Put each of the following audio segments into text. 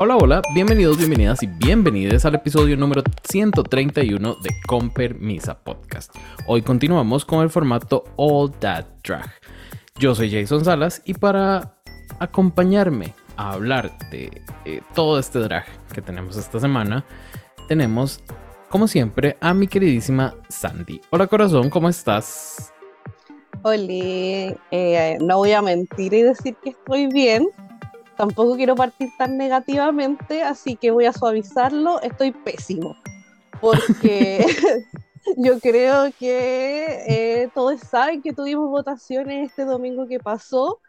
Hola, hola, bienvenidos, bienvenidas y bienvenidas al episodio número 131 de Con Permisa Podcast. Hoy continuamos con el formato All That Drag. Yo soy Jason Salas y para acompañarme a hablar de eh, todo este drag que tenemos esta semana, tenemos, como siempre, a mi queridísima Sandy. Hola corazón, ¿cómo estás? Hola, eh, no voy a mentir y decir que estoy bien tampoco quiero partir tan negativamente, así que voy a suavizarlo. Estoy pésimo, porque yo creo que eh, todos saben que tuvimos votaciones este domingo que pasó.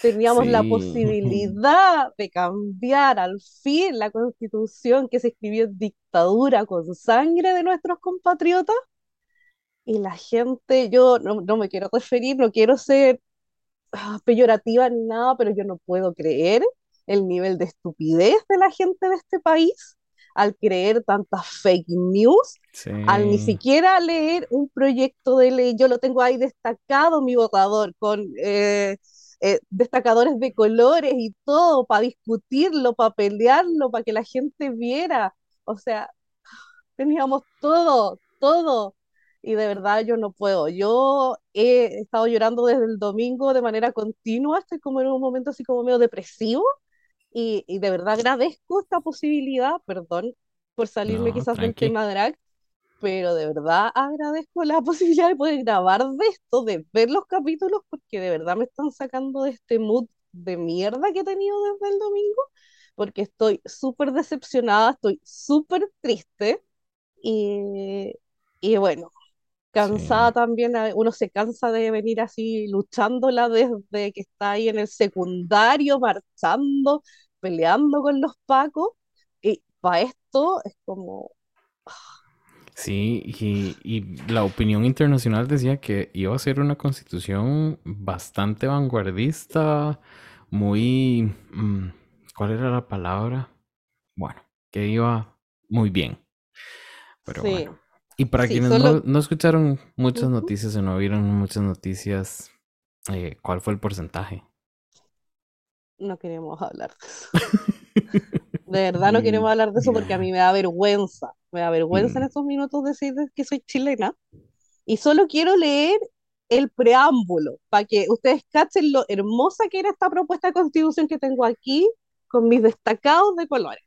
Teníamos la posibilidad de cambiar al fin la constitución que se escribió en dictadura con sangre de nuestros compatriotas. Y la gente, yo no, no me quiero referir, no quiero ser ah, peyorativa ni nada, pero yo no puedo creer el nivel de estupidez de la gente de este país al creer tantas fake news, al ni siquiera leer un proyecto de ley. Yo lo tengo ahí destacado, mi votador, con eh, eh, destacadores de colores y todo, para discutirlo, para pelearlo, para que la gente viera. O sea, teníamos todo, todo. Y de verdad yo no puedo. Yo he estado llorando desde el domingo de manera continua, estoy como en un momento así como medio depresivo y, de verdad agradezco esta posibilidad, perdón por salirme quizás del tema drag, pero de verdad agradezco la posibilidad de poder grabar de esto, de ver los capítulos, porque de verdad me están sacando de este mood de mierda que he tenido desde el domingo, porque estoy súper decepcionada, estoy súper triste y, y bueno, cansada también, uno se cansa de venir así luchándola desde que está ahí en el secundario, marchando, peleando con los pacos, y para esto es como... Sí, y, la opinión internacional decía que iba a ser una constitución bastante vanguardista, muy... Mm, ¿Cuál era la palabra? Bueno, que iba muy bien. Pero bueno. Y para quienes no, escucharon muchas noticias o no vieron muchas noticias, eh, ¿cuál fue el porcentaje? no queremos hablar de eso. De verdad no queremos hablar de eso porque a mí me da vergüenza. Me da vergüenza en mm. estos minutos decir que soy chilena. Y solo quiero leer el preámbulo para que ustedes cachen lo hermosa que era esta propuesta de constitución que tengo aquí con mis destacados de colores.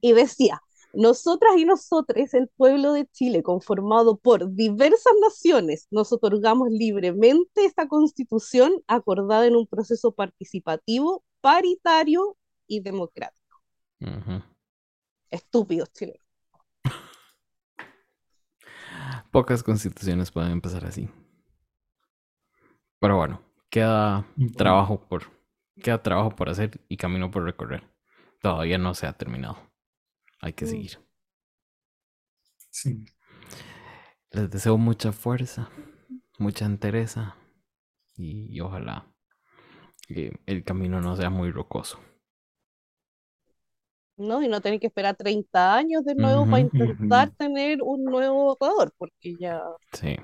Y decía, nosotras y nosotros, el pueblo de Chile, conformado por diversas naciones, nos otorgamos libremente esta constitución acordada en un proceso participativo, paritario y democrático. Estúpidos chilenos. Pocas constituciones pueden empezar así. Pero bueno, queda trabajo por queda trabajo por hacer y camino por recorrer. Todavía no se ha terminado. Hay que mm. seguir. Sí. Les deseo mucha fuerza, mucha entereza y, ojalá que el camino no sea muy rocoso. No, y no tener que esperar 30 años de nuevo para intentar tener un nuevo jugador, porque ya. Sí,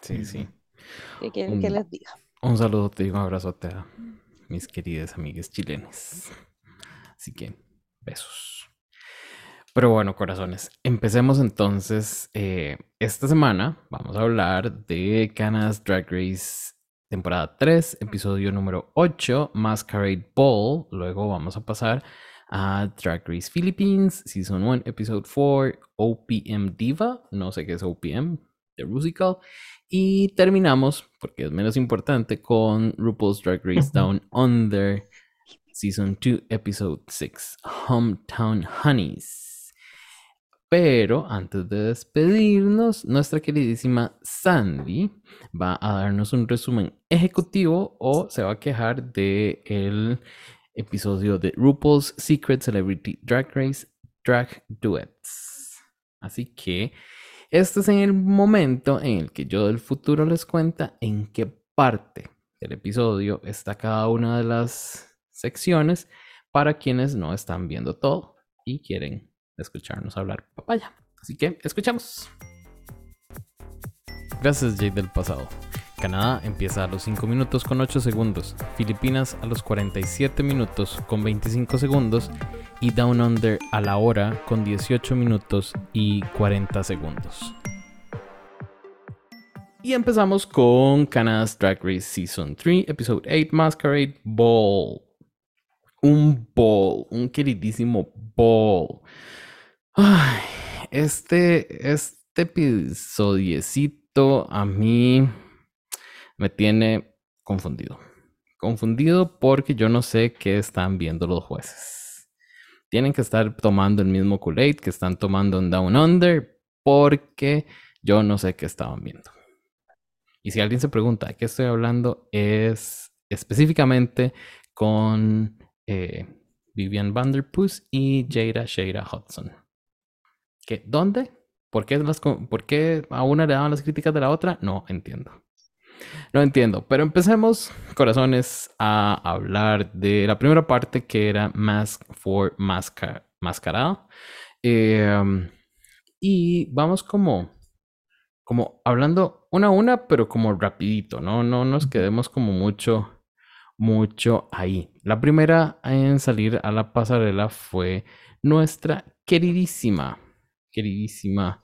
sí, sí. ¿Qué quieren que les diga? Un saludo y un abrazote a mis queridas amigas chilenas. Así que, besos. Pero bueno, corazones, empecemos entonces. Eh, esta semana vamos a hablar de Canas Drag Race temporada 3, episodio número 8, Masquerade Ball. Luego vamos a pasar a Drag Race Philippines, Season 1, Episode 4, OPM Diva. No sé qué es OPM, The Musical. Y terminamos, porque es menos importante, con RuPaul's Drag Race Down Under, Season 2, Episode 6, Hometown Honeys. Pero antes de despedirnos, nuestra queridísima Sandy va a darnos un resumen ejecutivo o se va a quejar del el episodio de RuPaul's Secret Celebrity Drag Race Drag Duets. Así que este es el momento en el que yo del futuro les cuenta en qué parte del episodio está cada una de las secciones para quienes no están viendo todo y quieren escucharnos hablar papaya. Así que escuchamos. Gracias, Jade del pasado. Canadá empieza a los 5 minutos con 8 segundos, Filipinas a los 47 minutos con 25 segundos y Down Under a la hora con 18 minutos y 40 segundos. Y empezamos con Canada's Drag Race Season 3, Episode 8, Masquerade Ball. Un ball, un queridísimo ball. Ay, este, este episodiecito a mí me tiene confundido. Confundido porque yo no sé qué están viendo los jueces. Tienen que estar tomando el mismo Kool-Aid que están tomando en Down Under porque yo no sé qué estaban viendo. Y si alguien se pregunta de qué estoy hablando, es específicamente con eh, Vivian Vanderpuss y Jada Shada Hudson. ¿Qué? ¿Dónde? ¿Por qué, las, ¿Por qué a una le daban las críticas de la otra? No entiendo. No entiendo, pero empecemos, corazones, a hablar de la primera parte que era Mask for Mascarada. Em, y vamos como, como hablando una a una, pero como rapidito, ¿no? No nos quedemos como mucho, mucho ahí. La primera en salir a la pasarela fue nuestra queridísima, queridísima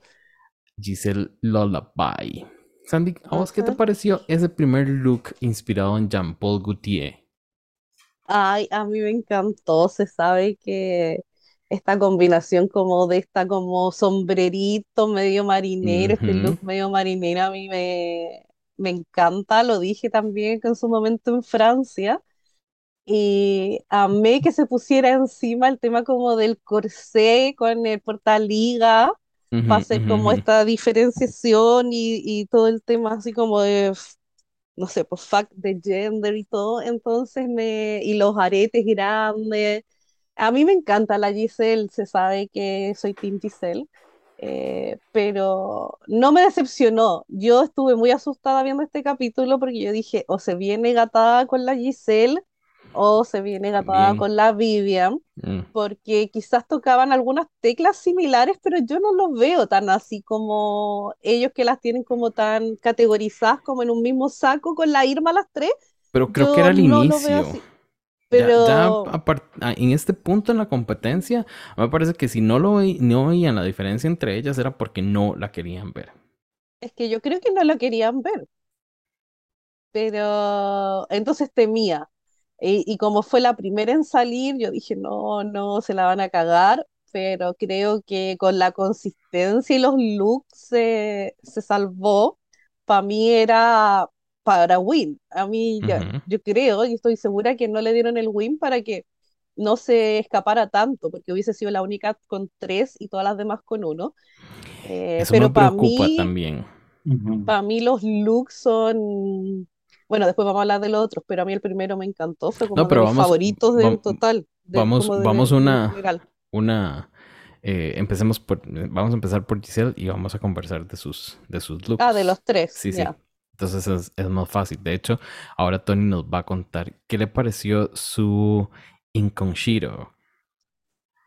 Giselle Lullaby. Sandy, ¿a vos qué te pareció ese primer look inspirado en Jean-Paul Gaultier? Ay, a mí me encantó. Se sabe que esta combinación como de esta como sombrerito medio marinero, este look medio marinero a mí me, me encanta. Lo dije también en su momento en Francia. Y amé que se pusiera encima el tema como del corsé con el portaliga para hacer como esta diferenciación y, y, todo el tema así como de, no sé, pues fact de gender y todo, entonces me, y los aretes grandes, a mí me encanta la Giselle, se sabe que soy Team Giselle, eh, pero no me decepcionó, yo estuve muy asustada viendo este capítulo porque yo dije, o se viene gatada con la Giselle, o se viene gatada con la Vivian, mm. porque quizás tocaban algunas teclas similares, pero yo no los veo tan así como ellos que las tienen como tan categorizadas como en un mismo saco con la Irma las tres. Pero creo que era el inicio. Pero ya, en este punto en la competencia, me parece que si no lo no veían la diferencia entre ellas era porque no la querían ver. Es que yo creo que no la querían ver. Pero entonces temía y, como fue la primera en salir, yo dije, no, no, se la van a cagar, pero creo que con la consistencia y los looks se, se salvó. Para mí era para win. A mí yo creo y estoy segura que no le dieron el win para que no se escapara tanto, porque hubiese sido la única con tres y todas las demás con uno. Eh, Eso pero me preocupa mí, también. Para mí los looks son bueno, después vamos a hablar de los otros, pero a mí el primero me encantó, fue como de mis favoritos del total. vamos, vamos una, una, eh, empecemos por, vamos a empezar por Giselle y vamos a conversar de sus, de sus looks. Ah, de los tres. Sí, sí. Entonces es, más fácil. De hecho, ahora Tony nos va a contar qué le pareció su Inconchito.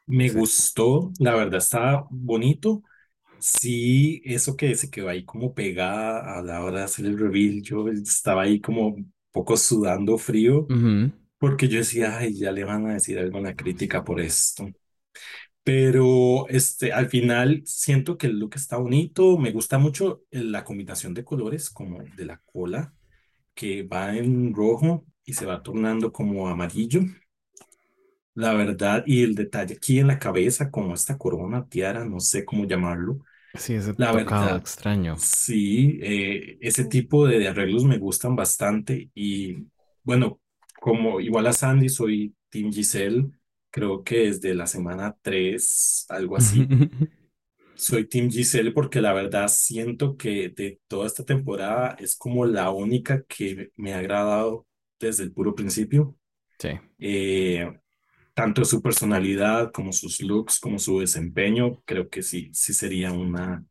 Me gustó, la verdad está bonito. Sí, eso que se quedó ahí como pegada a la hora de hacer el reveal, yo estaba ahí como un poco sudando frío, porque yo decía, ay, ya le van a decir la crítica por esto. Pero este, al final siento que el look está bonito, me gusta mucho la combinación de colores, como de la cola, que va en rojo y se va tornando como amarillo. La verdad, y el detalle aquí en la cabeza, como esta corona, tiara, no sé cómo llamarlo, Sí, ese La verdad, extraño. sí, eh, ese tipo de arreglos me gustan bastante y bueno, como igual a Sandy, soy Team Giselle, creo que desde la semana 3, algo así, soy Team Giselle porque la verdad siento que de toda esta temporada es como la única que me ha agradado desde el puro principio. Sí. Eh, tanto su personalidad como sus looks, como su desempeño, creo que sí, sí sería una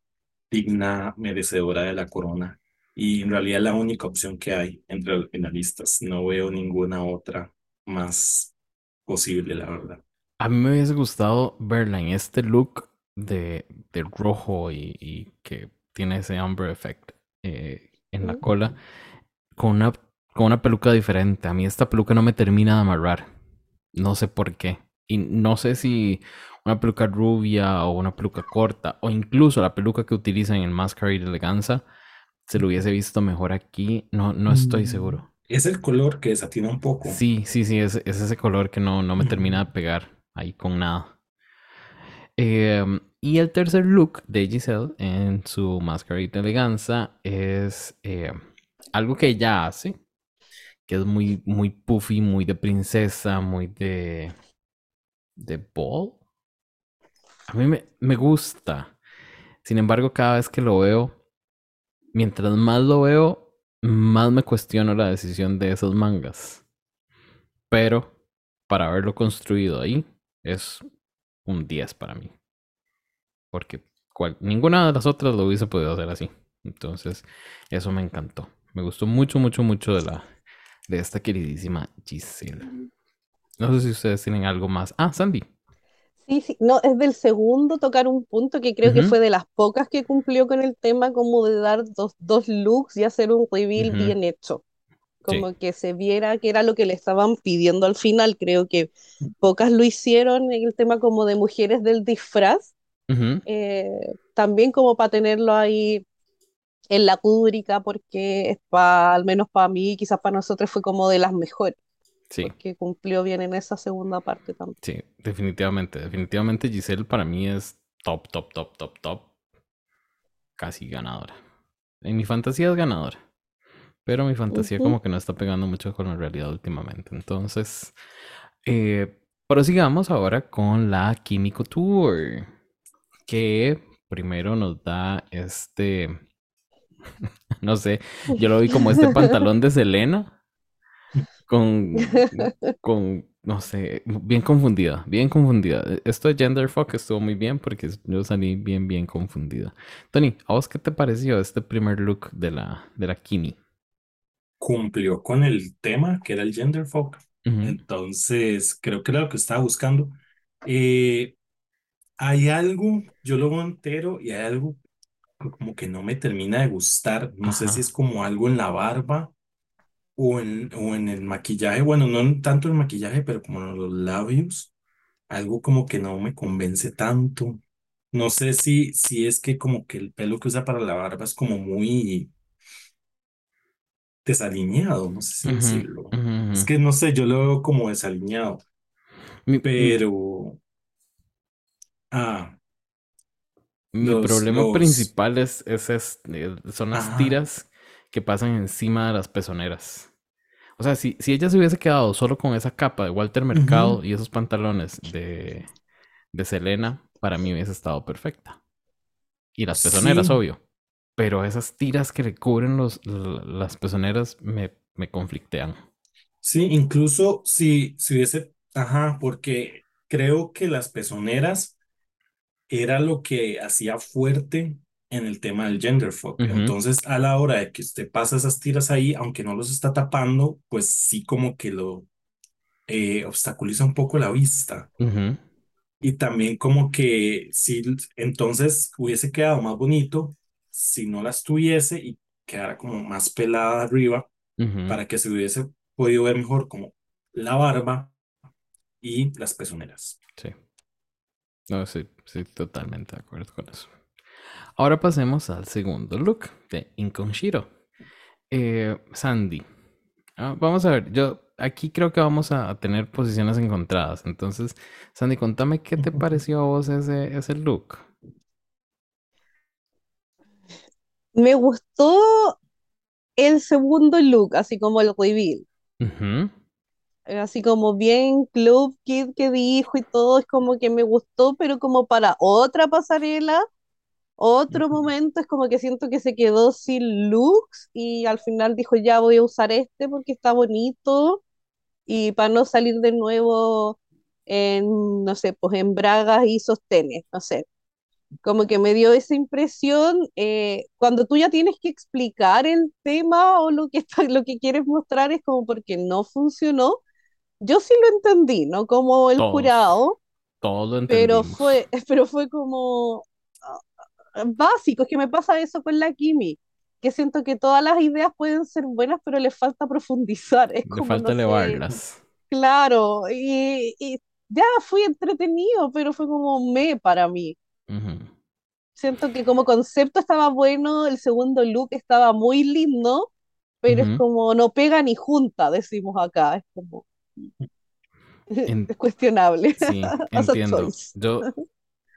digna merecedora de la corona. Y en realidad es la única opción que hay entre los finalistas. No veo ninguna otra más posible, la verdad. A mí me hubiese gustado verla en este look de, de rojo y, y, que tiene ese Amber Effect eh, en la cola. con una, con una peluca diferente. A mí esta peluca no me termina de amarrar. No sé por qué. Y no sé si una peluca rubia o una peluca corta o incluso la peluca que utilizan en Masquerade Eleganza se lo hubiese visto mejor aquí. No, no estoy Mm, seguro. Es el color que desatina un poco. Sí, sí, sí, es, es ese color que no, no me termina de pegar ahí con nada. Em, y el tercer look de Giselle en su Masquerade Eleganza es eh, algo que ella hace, que es muy, muy puffy, muy de princesa, muy de, de ball. A mí me, me gusta. Sin embargo, cada vez que lo veo, mientras más lo veo, más me cuestiono la decisión de esos mangas. Pero para haberlo construido ahí, es un 10 para mí. Porque ninguna de las otras lo hubiese podido hacer así. Entonces, eso me encantó. Me gustó mucho, mucho, mucho de la de esta queridísima Giselle. No sé si ustedes tienen algo más. Ah, Sandy. Sí, sí, no, es del segundo tocar un punto que creo que fue de las pocas que cumplió con el tema como de dar dos, dos looks y hacer un reveal bien hecho. Sí. Como que se viera que era lo que le estaban pidiendo al final. Creo que pocas lo hicieron en el tema como de mujeres del disfraz. Eh, también como para tenerlo ahí en la cúbrica, porque pa- al menos para mí, quizás para nosotros fue como de las mejores, Sí, porque cumplió bien en esa segunda parte también. sí, definitivamente. Definitivamente Giselle para mí es top, top, top, top, top. Casi ganadora. En mi fantasía es ganadora. Pero mi fantasía Ujú. como que no está pegando mucho con la realidad últimamente. Entonces, eh, prosigamos ahora con la Químico Tour. Que primero nos da este, no sé, yo lo vi como este pantalón de Selena con, con, no sé, bien confundida, bien confundida. Esto de Gender Fuck estuvo muy bien porque yo salí bien, bien confundida. Tony, ¿a vos qué te pareció este primer look de la, de la Kimi? Cumplió con el tema que era el gender fuck. Ujú, Entonces, creo que era lo que estaba buscando. Eh, hay algo, yo lo veo entero y hay algo como que no me termina de gustar. No sé si es como algo en la barba o en, o en el maquillaje. Bueno, no tanto el maquillaje, pero como en los labios. Algo como que no me convence tanto. No sé si, si es que como que el pelo que usa para la barba es como muy desalineado, no sé si decirlo. Es que no sé, yo lo veo como desalineado, Mi, mi- pero... Ah, mi los, problema los... principal es, es este, son las Ajá. tiras que pasan encima de las pezoneras. O sea, si, si ella se hubiese quedado solo con esa capa de Walter Mercado y esos pantalones de, de Selena, para mí hubiese estado perfecta. Y las pezoneras, Sí, obvio. Pero esas tiras que le cubren los, las pezoneras me, me conflictean. sí, incluso si, si hubiese... Ajá, porque creo que las pezoneras era lo que hacía fuerte en el tema del gender fuck. Entonces, a la hora de que usted pasa esas tiras ahí, aunque no los está tapando, pues sí como que lo eh, obstaculiza un poco la vista. Y también como que si entonces hubiese quedado más bonito si no las tuviese y quedara como más pelada arriba para que se hubiese podido ver mejor como la barba y las pezoneras. Sí. No, sí, sí, totalmente de acuerdo con eso. Ahora pasemos al segundo look de Inconshiro. Eh, Sandy. Ah, vamos a ver, yo aquí creo que vamos a tener posiciones encontradas. Entonces, Sandy, contame qué te pareció a vos ese, ese look. Me gustó el segundo look, así como el reveal. Así como bien Club Kid que dijo y todo, es como que me gustó, pero como para otra pasarela, otro momento, es como que siento que se quedó sin looks y al final dijo ya voy a usar este porque está bonito y para no salir de nuevo en, no sé, pues en bragas y sostenes, no sé. Como que me dio esa impresión eh, cuando tú ya tienes que explicar el tema o lo que, está- lo que quieres mostrar es como porque no funcionó. Yo sí lo entendí, ¿no? Como el Todos, jurado, todos lo pero entendimos. fue, pero fue como ah, básico, es que me pasa eso con la Kimi. que siento que todas las ideas pueden ser buenas, pero les falta profundizar. Es Le como, falta no sé, elevarlas. claro, y, y ya fui entretenido, pero fue como me para mí. Ujú, Siento que como concepto estaba bueno, el segundo look estaba muy lindo, pero es ujú. como no pega ni junta, decimos acá, es como En- es cuestionable. sí, entiendo. Yo,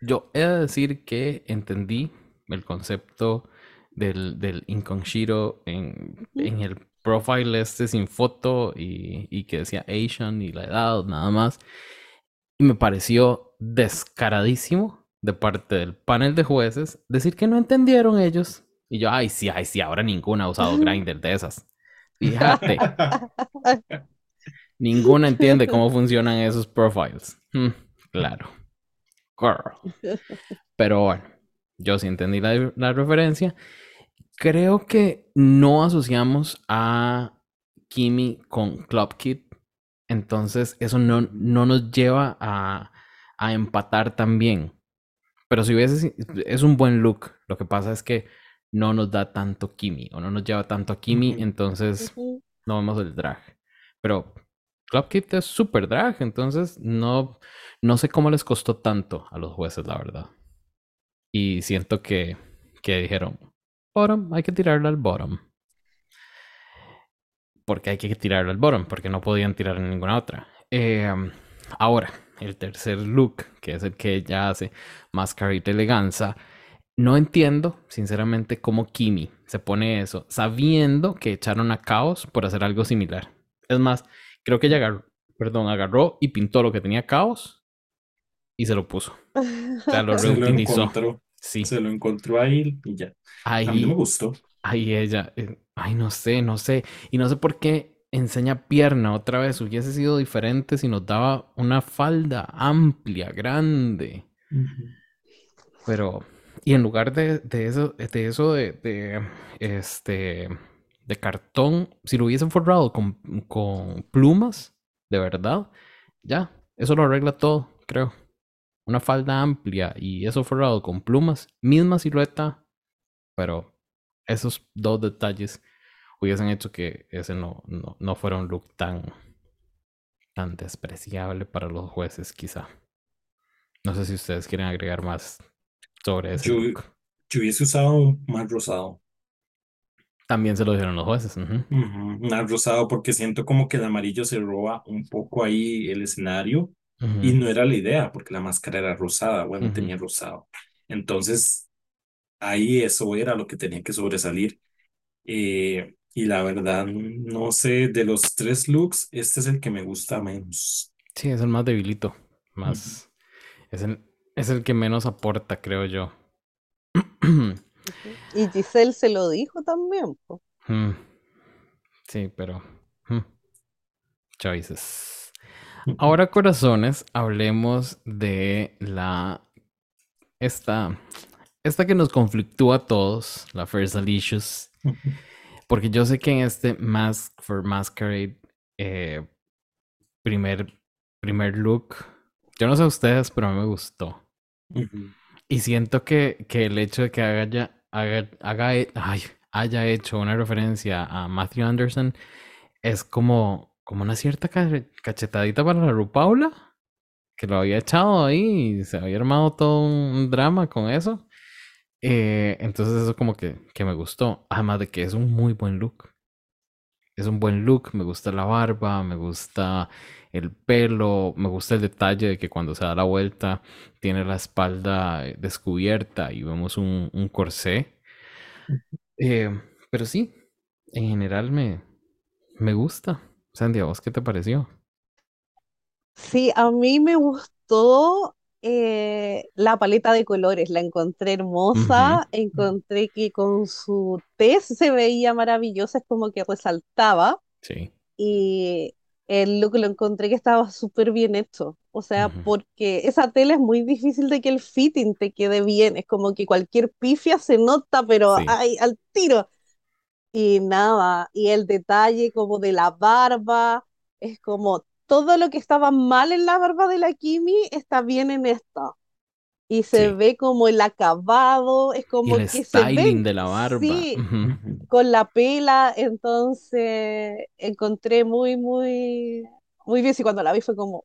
yo he de decir que entendí el concepto del, del Inconshiro en, en el profile este sin foto y, y que decía Asian y la edad, nada más. Y me pareció descaradísimo de parte del panel de jueces decir que no entendieron ellos. Y yo, ay, sí, ay, sí, ahora ninguna ha usado Grindr de esas. Fíjate, ninguna entiende cómo funcionan esos profiles. Hmm, claro. Girl. Pero bueno, yo sí entendí la, la referencia. Creo que no asociamos a Kimi con Club Kid. Entonces, eso no, no nos lleva a, a empatar tan bien. Pero si hubiese, es un buen look. Lo que pasa es que no nos da tanto Kimi o no nos lleva tanto a Kimi, entonces no vemos el drag. Pero Club Kid es super drag, entonces no, no sé cómo les costó tanto a los jueces, la verdad. Y siento que, que dijeron, bottom, hay que tirarle al bottom. Porque hay que tirarle al bottom, porque no podían tirar en ninguna otra. Eh, ahora, el tercer look, que es el que ella hace, Masquerade Eleganza. No entiendo, sinceramente, cómo Kimi se pone eso, sabiendo que echaron a Caos por hacer algo similar. Es más, creo que ella agarró, perdón, agarró y pintó lo que tenía Caos y se lo puso. O sea, lo Se lo reutilizó. encontró, Sí, se lo encontró ahí y ya. A mí me ahí, gustó. ahí ella, eh, ay, no sé, no sé. Y no sé por qué enseña pierna otra vez. Hubiese sido diferente si nos daba una falda amplia, grande. Pero, y en lugar de, de eso, de eso de, de, este, de cartón, si lo hubiesen forrado con, con plumas, de verdad, ya, eso lo arregla todo, creo. Una falda amplia y eso forrado con plumas, misma silueta, pero esos dos detalles hubiesen hecho que ese no, no, no fuera un look tan, tan despreciable para los jueces, quizá. No sé si ustedes quieren agregar más sobre ese Yo, yo hubiese usado más rosado. También se lo dijeron los jueces. ujú. Ujú, Más rosado porque siento como que el amarillo se roba un poco ahí el escenario y no era la idea porque la máscara era rosada, bueno, tenía rosado. Entonces ahí eso era lo que tenía que sobresalir. Eh, y la verdad, no sé, de los tres looks, este es el que me gusta menos. Sí, es el más debilito. Más. Es el, es el que menos aporta, creo yo. Y Giselle se lo dijo también. po. Mm, Sí, pero. mm, Choices. Ahora, corazones, hablemos de la. Esta. Esta que nos conflictúa a todos, la First Alicious. Porque yo sé que en este Mask for Masquerade, eh, primer, primer look, yo no sé ustedes, pero a mí me gustó. Y siento que, que el hecho de que haya, haga, haga ay, haya hecho una referencia a Matthew Anderson es como, como una cierta ca- cachetadita para la RuPaula, que lo había echado ahí y se había armado todo un drama con eso. Eh, entonces eso como que, que me gustó. Además de que es un muy buen look. Es un buen look, me gusta la barba, me gusta el pelo, me gusta el detalle de que cuando se da la vuelta tiene la espalda eh, descubierta y vemos un, un corsé. Eh, pero sí, en general me, me gusta. Sandy, ¿a vos qué te pareció? Sí, a mí me gustó eh, la paleta de colores, la encontré hermosa, encontré que con su tez se veía maravillosa, es como que resaltaba Sí. y el look lo encontré que estaba súper bien hecho, o sea, porque esa tela es muy difícil de que el fitting te quede bien, es como que cualquier pifia se nota, pero Sí. ay, al tiro. Y nada, y el detalle como de la barba, es como todo lo que estaba mal en la barba de la Kimi está bien en esta. y se Sí. ve como el acabado, es Y como el que se ven, de la barba. sí, con la pela, entonces encontré muy, muy, muy bien. Y cuando la vi fue como,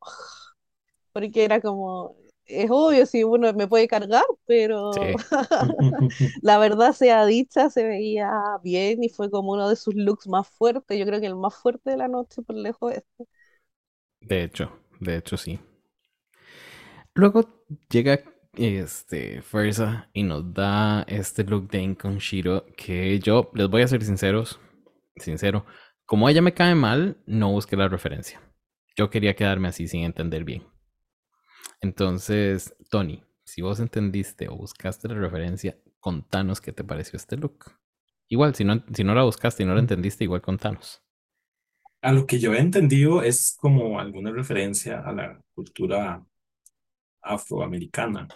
porque era como, es obvio si uno me puede cargar, pero Sí. la verdad sea dicha, se veía bien y fue como uno de sus looks más fuertes. Yo creo que el más fuerte de la noche por lejos es este. De hecho, de hecho sí. Luego llega este Fuerza y nos da este look de Incon Shiro que yo les voy a ser sinceros, sincero, como ella me cae mal, no busqué la referencia. Yo quería quedarme así sin entender bien. Entonces, Tony, si vos entendiste o buscaste la referencia, contanos qué te pareció este look. Igual, si no, si no la buscaste y no la entendiste, igual contanos. A lo que yo he entendido es como alguna referencia a la cultura afroamericana,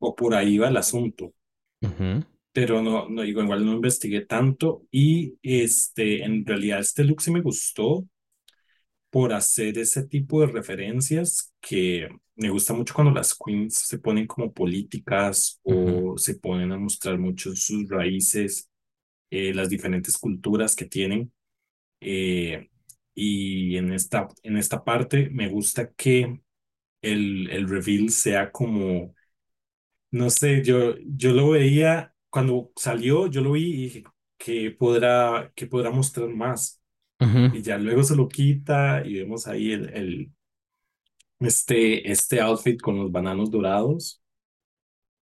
o por ahí va el asunto, Ujú, pero no, no digo, igual no investigué tanto y este, en realidad este look sí me gustó por hacer ese tipo de referencias que me gusta mucho cuando las queens se ponen como políticas o se ponen a mostrar mucho sus raíces, eh, las diferentes culturas que tienen. Eh, y en esta, en esta parte me gusta que el, el reveal sea como, no sé, yo, yo lo veía cuando salió, yo lo vi y dije que podrá, que podrá mostrar más. ujú. Y ya luego se lo quita y vemos ahí el, el, este, este outfit con los bananos dorados.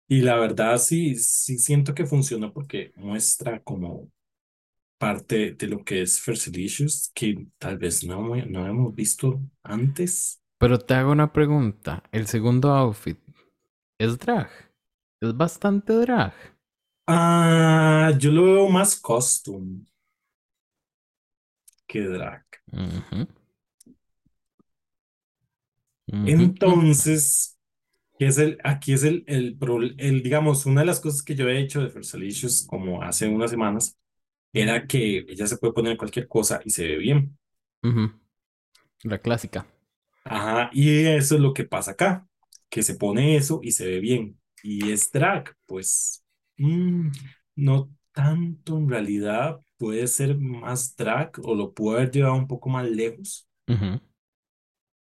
Y la verdad sí, sí siento que funciona porque muestra como parte de lo que es Fersilicious que tal vez no, no hemos visto antes. Pero te hago una pregunta. El segundo outfit es drag. Es bastante drag. Ah, yo lo veo más costume que drag. Entonces, ¿qué es el, aquí es el, el, el, digamos, una de las cosas que yo he hecho de Fersilicious como hace unas semanas era que ella se puede poner cualquier cosa y se ve bien. La clásica. Ajá, y eso es lo que pasa acá, que se pone eso y se ve bien. Y es drag, pues mm, no tanto en realidad, puede ser más drag o lo puede haber llevado un poco más lejos,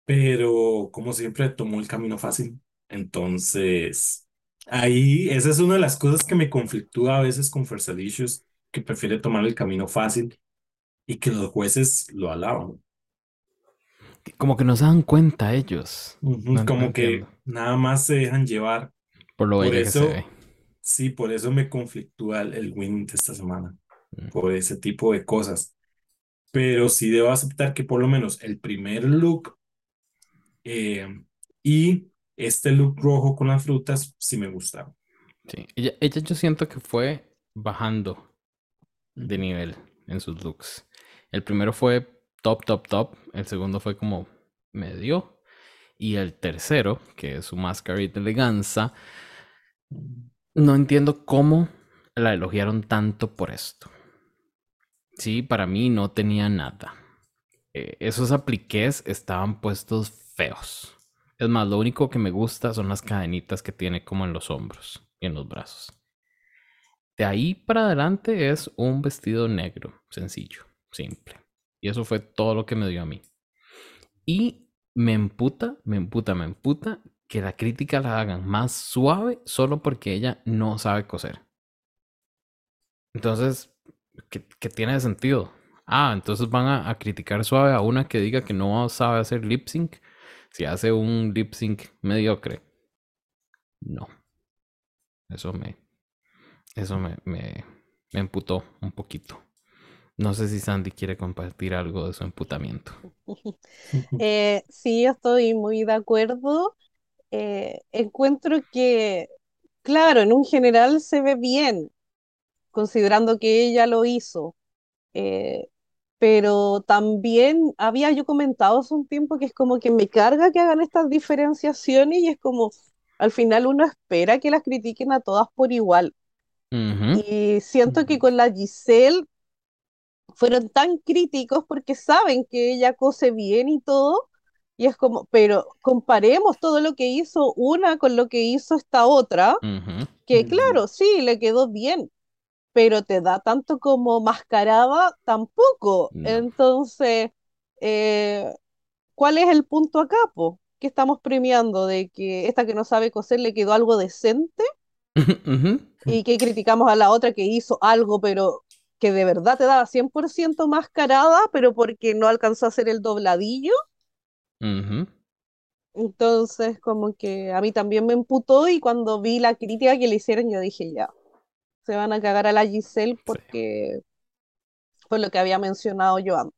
pero como siempre tomó el camino fácil. Entonces, ahí esa es una de las cosas que me conflictúa a veces con Fersalicious, que prefiere tomar el camino fácil y que los jueces lo alaban. Como que no se dan cuenta ellos. Ujú, No, no Como que entiendo. nada más se dejan llevar. Por lo Por bella que se eso, ve. sí, por eso me conflictúa el, el win de esta semana, Mm. por ese tipo de cosas. Pero sí debo aceptar que por lo menos el primer look eh, y este look rojo con las frutas sí me gustaron. Sí. Ella, ella yo siento que fue bajando de nivel en sus looks. El primero fue top, top, top. El segundo fue como medio. Y el tercero, que es su máscara de eleganza, no entiendo cómo la elogiaron tanto por esto. Sí, para mí no tenía nada. Eh, esos apliques estaban puestos feos. Es más, lo único que me gusta son las cadenitas que tiene como en los hombros y en los brazos. De ahí para adelante es un vestido negro, sencillo, simple. Y eso fue todo lo que me dio a mí. Y me emputa, me emputa, me emputa que la crítica la hagan más suave solo porque ella no sabe coser. Entonces, ¿qué, tiene de sentido? Ah, entonces van a criticar suave a una que diga que no sabe hacer lip sync si hace un lip sync mediocre. No. Eso me, eso me, me, me emputó un poquito. No sé si Sandy quiere compartir algo de su emputamiento. Eh, sí, yo estoy muy de acuerdo. Eh, encuentro que, claro, en un general se ve bien, considerando que ella lo hizo. Eh, pero también había yo comentado hace un tiempo que es como que me carga que hagan estas diferenciaciones y es como al final uno espera que las critiquen a todas por igual. Y siento que con la Giselle fueron tan críticos porque saben que ella cose bien y todo, Y es como, pero comparemos todo lo que hizo una con lo que hizo esta otra, que claro, sí, le quedó bien, pero te da tanto como mascarada tampoco. No. Entonces, eh, ¿cuál es el punto acá, po? ¿Qué estamos premiando? ¿De que esta que no sabe coser le quedó algo decente? Ujú. ¿Y que criticamos a la otra que hizo algo, pero que de verdad te daba 100% mascarada, pero porque no alcanzó a hacer el dobladillo? Ujú. Entonces, como que a mí también me emputó y cuando vi la crítica que le hicieron, yo dije, ya, se van a cagar a la Giselle porque fue lo que había mencionado yo antes.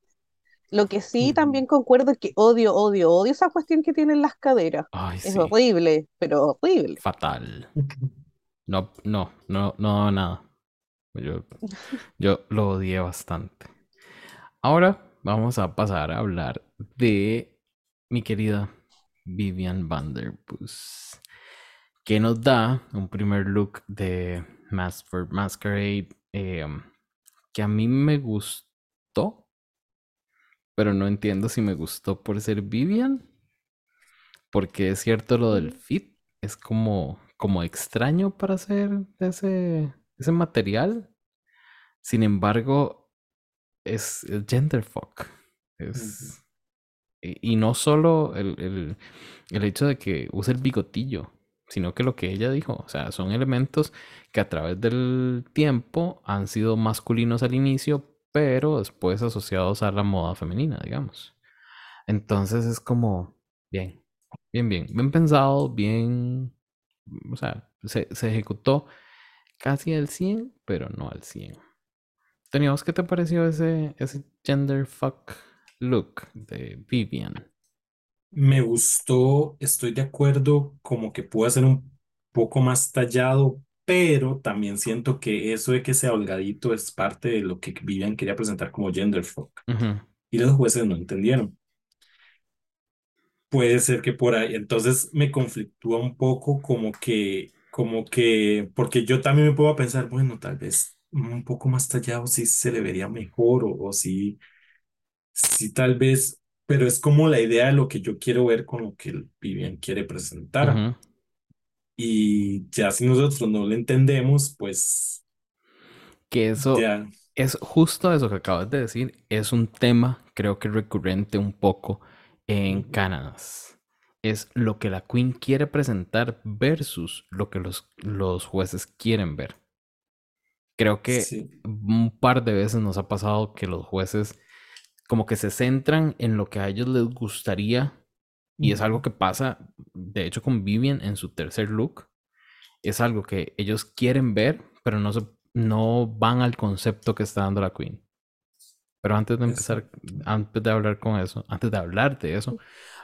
Lo que sí también concuerdo es que odio, odio, odio esa cuestión que tienen las caderas. Ay, Es sí. horrible, pero horrible. Fatal. No, no, no, no, nada. Yo, yo lo odié bastante. Ahora vamos a pasar a hablar de mi querida Vivian Vanderpuss, que nos da un primer look de Mask for Masquerade eh, que a mí me gustó, pero no entiendo si me gustó por ser Vivian, porque es cierto lo del fit, es como, como extraño para hacer ese, ese material. Sin embargo, es, es genderfuck. Es, y, y no solo el, el- el hecho de que use el bigotillo, sino que lo que ella dijo, o sea, son elementos que a través del tiempo han sido masculinos al inicio, pero después asociados a la moda femenina, digamos. Entonces es como, bien, bien, bien, bien pensado, bien, o sea, se, se ejecutó casi al 100, pero no al 100. Teníamos, ¿qué te pareció ese, ese genderfuck look de Vivian? Me gustó, estoy de acuerdo, como que puede ser un poco más tallado, pero también siento que eso de que sea holgadito es parte de lo que Vivian quería presentar como genderfuck. Ujú, Y los jueces no entendieron. Puede ser que por ahí, entonces me conflictúa un poco como que, como que, porque yo también me puedo pensar, bueno, tal vez un poco más tallado sí se le vería mejor o, o sí, sí tal vez, pero es como la idea de lo que yo quiero ver con lo que el Vivian quiere presentar. ujú. Y ya si nosotros no lo entendemos, pues Que eso ya, es justo eso que acabas de decir, es un tema creo que recurrente un poco en Ujú. Cánadas. Es lo que la Queen quiere presentar versus lo que los, los jueces quieren ver. Creo que sí, un par de veces nos ha pasado que los jueces como que se centran en lo que a ellos les gustaría y es algo que pasa, de hecho, con Vivian en su tercer look. Es algo que ellos quieren ver, pero no, se- no van al concepto que está dando la Queen. Pero antes de empezar, antes de hablar con eso, antes de hablar de eso,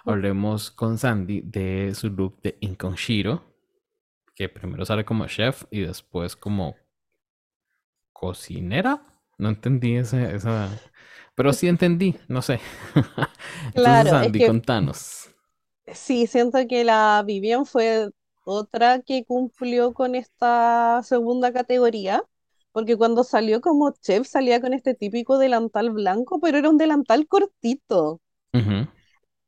hablemos con Sandy de su look de Inconshiro, que primero sale como chef y después como cocinera. No entendí ese, esa, pero sí entendí, no sé. Entonces, Claro, es Sandy, que contanos. sí, siento que la Vivian fue otra que cumplió con esta segunda categoría, porque cuando salió como chef salía con este típico delantal blanco, pero era un delantal cortito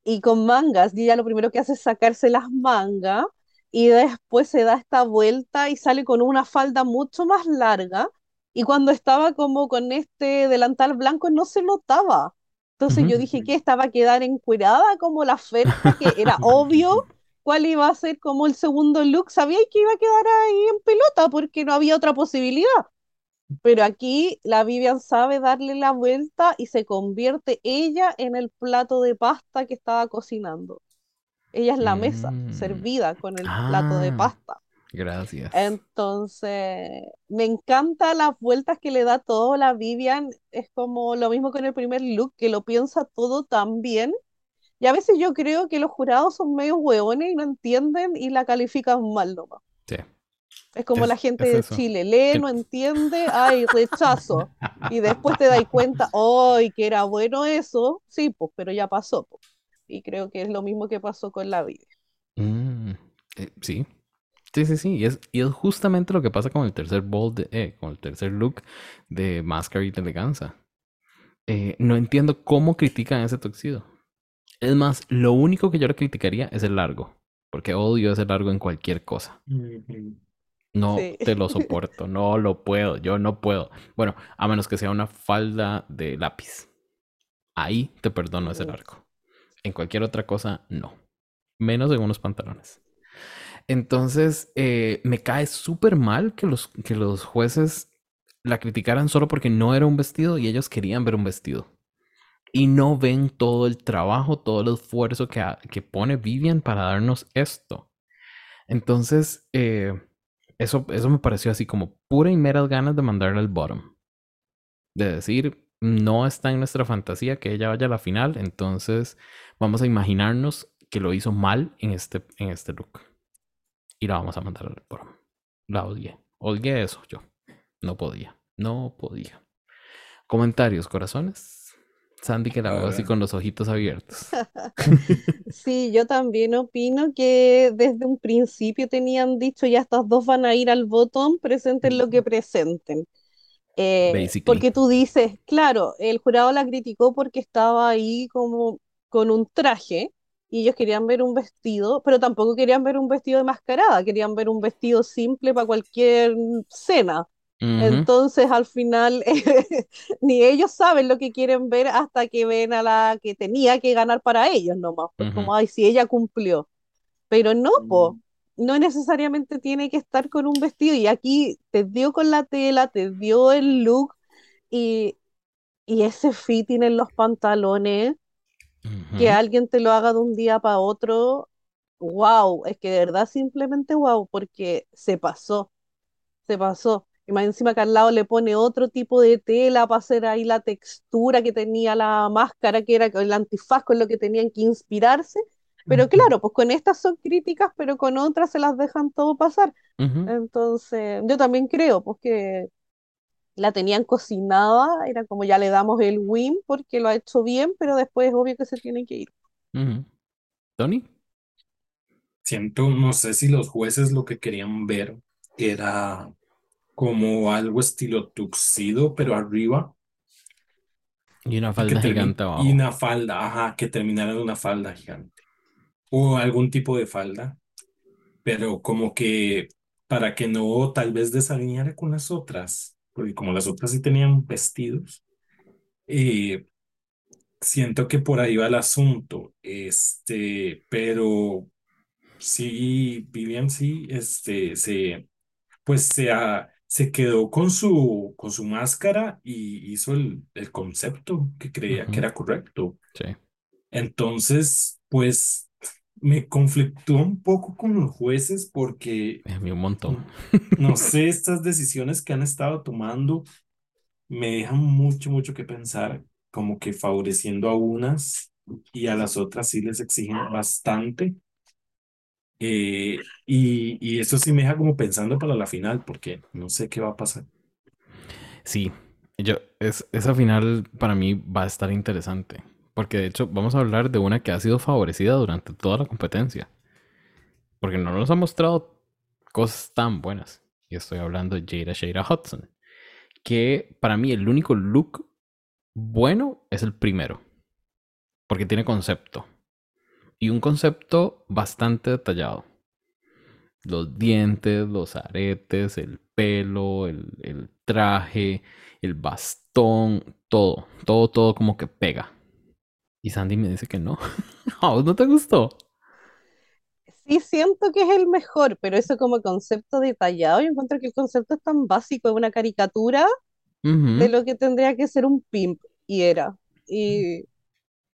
y con mangas, y ella lo primero que hace es sacarse las mangas y después se da esta vuelta y sale con una falda mucho más larga y cuando estaba como con este delantal blanco no se notaba. Entonces ujú. yo dije que estaba a quedar encuerada como la oferta, que era obvio cuál iba a ser como el segundo look, sabía que iba a quedar ahí en pelota porque no había otra posibilidad. Pero aquí la Vivian sabe darle la vuelta y se convierte ella en el plato de pasta que estaba cocinando. Ella es la mesa Mm. servida con el plato de Ah, pasta. gracias. Entonces, me encanta las vueltas que le da todo la Vivian. Es como lo mismo con el primer look, que lo piensa todo tan bien. Y a veces yo creo que los jurados son medio hueones y no entienden y la califican mal nomás. Sí, Es como la gente es de. Chile, lee, no entiende, ay, rechazo. Y después te das cuenta, ¡ay, que era bueno eso! Sí, pues, pero ya pasó. pues. Y creo que es lo mismo que pasó con la vida. Mm, eh, sí. Sí, sí, sí. Y es, y es justamente lo que pasa con el tercer ball de, eh, con el tercer look de Masquerade de Eleganza. Eh, no entiendo cómo critican ese tuxedo. Es más, lo único que yo le criticaría es el largo, porque odio ese largo en cualquier cosa. Ujú. No Sí. te lo soporto, no lo puedo, yo no puedo. Bueno, a menos que sea una falda de lápiz. Ahí te perdono ese largo. En cualquier otra cosa, no. Menos en unos pantalones. Entonces, eh, me cae súper mal que los, que los jueces la criticaran solo porque no era un vestido y ellos querían ver un vestido. Y no ven todo el trabajo, todo el esfuerzo que, que pone Vivian para darnos esto. Entonces, eh, eso, eso me pareció así como pura y meras ganas de mandarle al bottom. De decir, no está en nuestra fantasía que ella vaya a la final, entonces vamos a imaginarnos que lo hizo mal en este, en este look. Y la vamos a mandar al bottom. La odié. Odié eso yo. No podía. No podía. Comentarios, corazones. Sandy que la veo así con los ojitos abiertos. Sí, yo también opino que desde un principio tenían dicho ya estas dos van a ir al botón, presenten lo que presenten. Eh, porque tú dices, claro, el jurado la criticó porque estaba ahí como con un traje y ellos querían ver un vestido, pero tampoco querían ver un vestido de mascarada, querían ver un vestido simple para cualquier cena. Entonces, al final, ni ellos saben lo que quieren ver hasta que ven a la que tenía que ganar para ellos nomás. Pues Ujú. como, ay, si ella cumplió. Pero no, po, no necesariamente tiene que estar con un vestido. Y aquí te dio con la tela, te dio el look y, y ese fitting en los pantalones, que alguien te lo haga de un día para otro. Wow, es que de verdad simplemente wow, porque se pasó se pasó. Y más encima que al lado le pone otro tipo de tela para hacer ahí la textura que tenía la máscara, que era el antifaz con lo que tenían que inspirarse. Pero claro, pues con estas son críticas, pero con otras se las dejan todo pasar. Entonces, yo también creo, pues que la tenían cocinada, era como ya le damos el win porque lo ha hecho bien, pero después es obvio que se tiene que ir. ¿Tony? Siento, no sé si los jueces lo que querían ver era como algo estilo tuxido, pero arriba, Y una falda gigante abajo. y una falda, ajá, que terminara en una falda gigante. O algún tipo de falda, pero como que para que no tal vez desalineara con las otras, porque como las otras sí tenían vestidos, eh, siento que por ahí va el asunto, este, pero sí, Vivian sí, este, se, pues se, se quedó con su, con su máscara y hizo el, el concepto que creía que era correcto. Sí. Entonces, pues me conflictó un poco con los jueces porque, A mí un montón. no sé, estas decisiones que han estado tomando me dejan mucho, mucho que pensar, como que favoreciendo a unas y a las otras sí les exigen bastante. Eh, y, y eso sí me deja como pensando para la final, porque no sé qué va a pasar. Sí, yo, es, esa final para mí va a estar interesante. Porque de hecho vamos a hablar de una que ha sido favorecida durante toda la competencia. Porque no nos ha mostrado cosas tan buenas. Y estoy hablando de Jada Shada Hudson. Que para mí el único look bueno es el primero. Porque tiene concepto. Y un concepto bastante detallado. Los dientes, los aretes, el pelo, el, el traje, el bastón, todo. Todo, todo como que pega. Y Sandy me dice que no. ¿A vos no te gustó? Sí siento que es el mejor, pero eso como concepto detallado, yo encuentro que el concepto es tan básico, es una caricatura de lo que tendría que ser un pimp, y era. Y,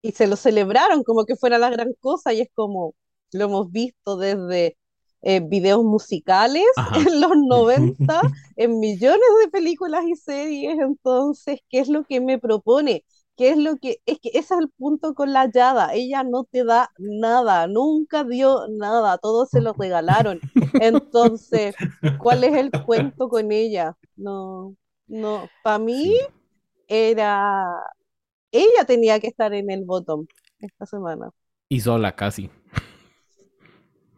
y se lo celebraron como que fuera la gran cosa, y es como lo hemos visto desde eh, videos musicales Ajá. en los 90, en millones de películas y series, entonces, ¿qué es lo que me propone? ¿Qué es lo que, es que ese es el punto con la Yada, ella no te da nada, nunca dio nada, todo se lo regalaron, entonces, ¿cuál es el cuento con ella? No, no, para mí era, ella tenía que estar en el bottom esta semana. Y sola casi.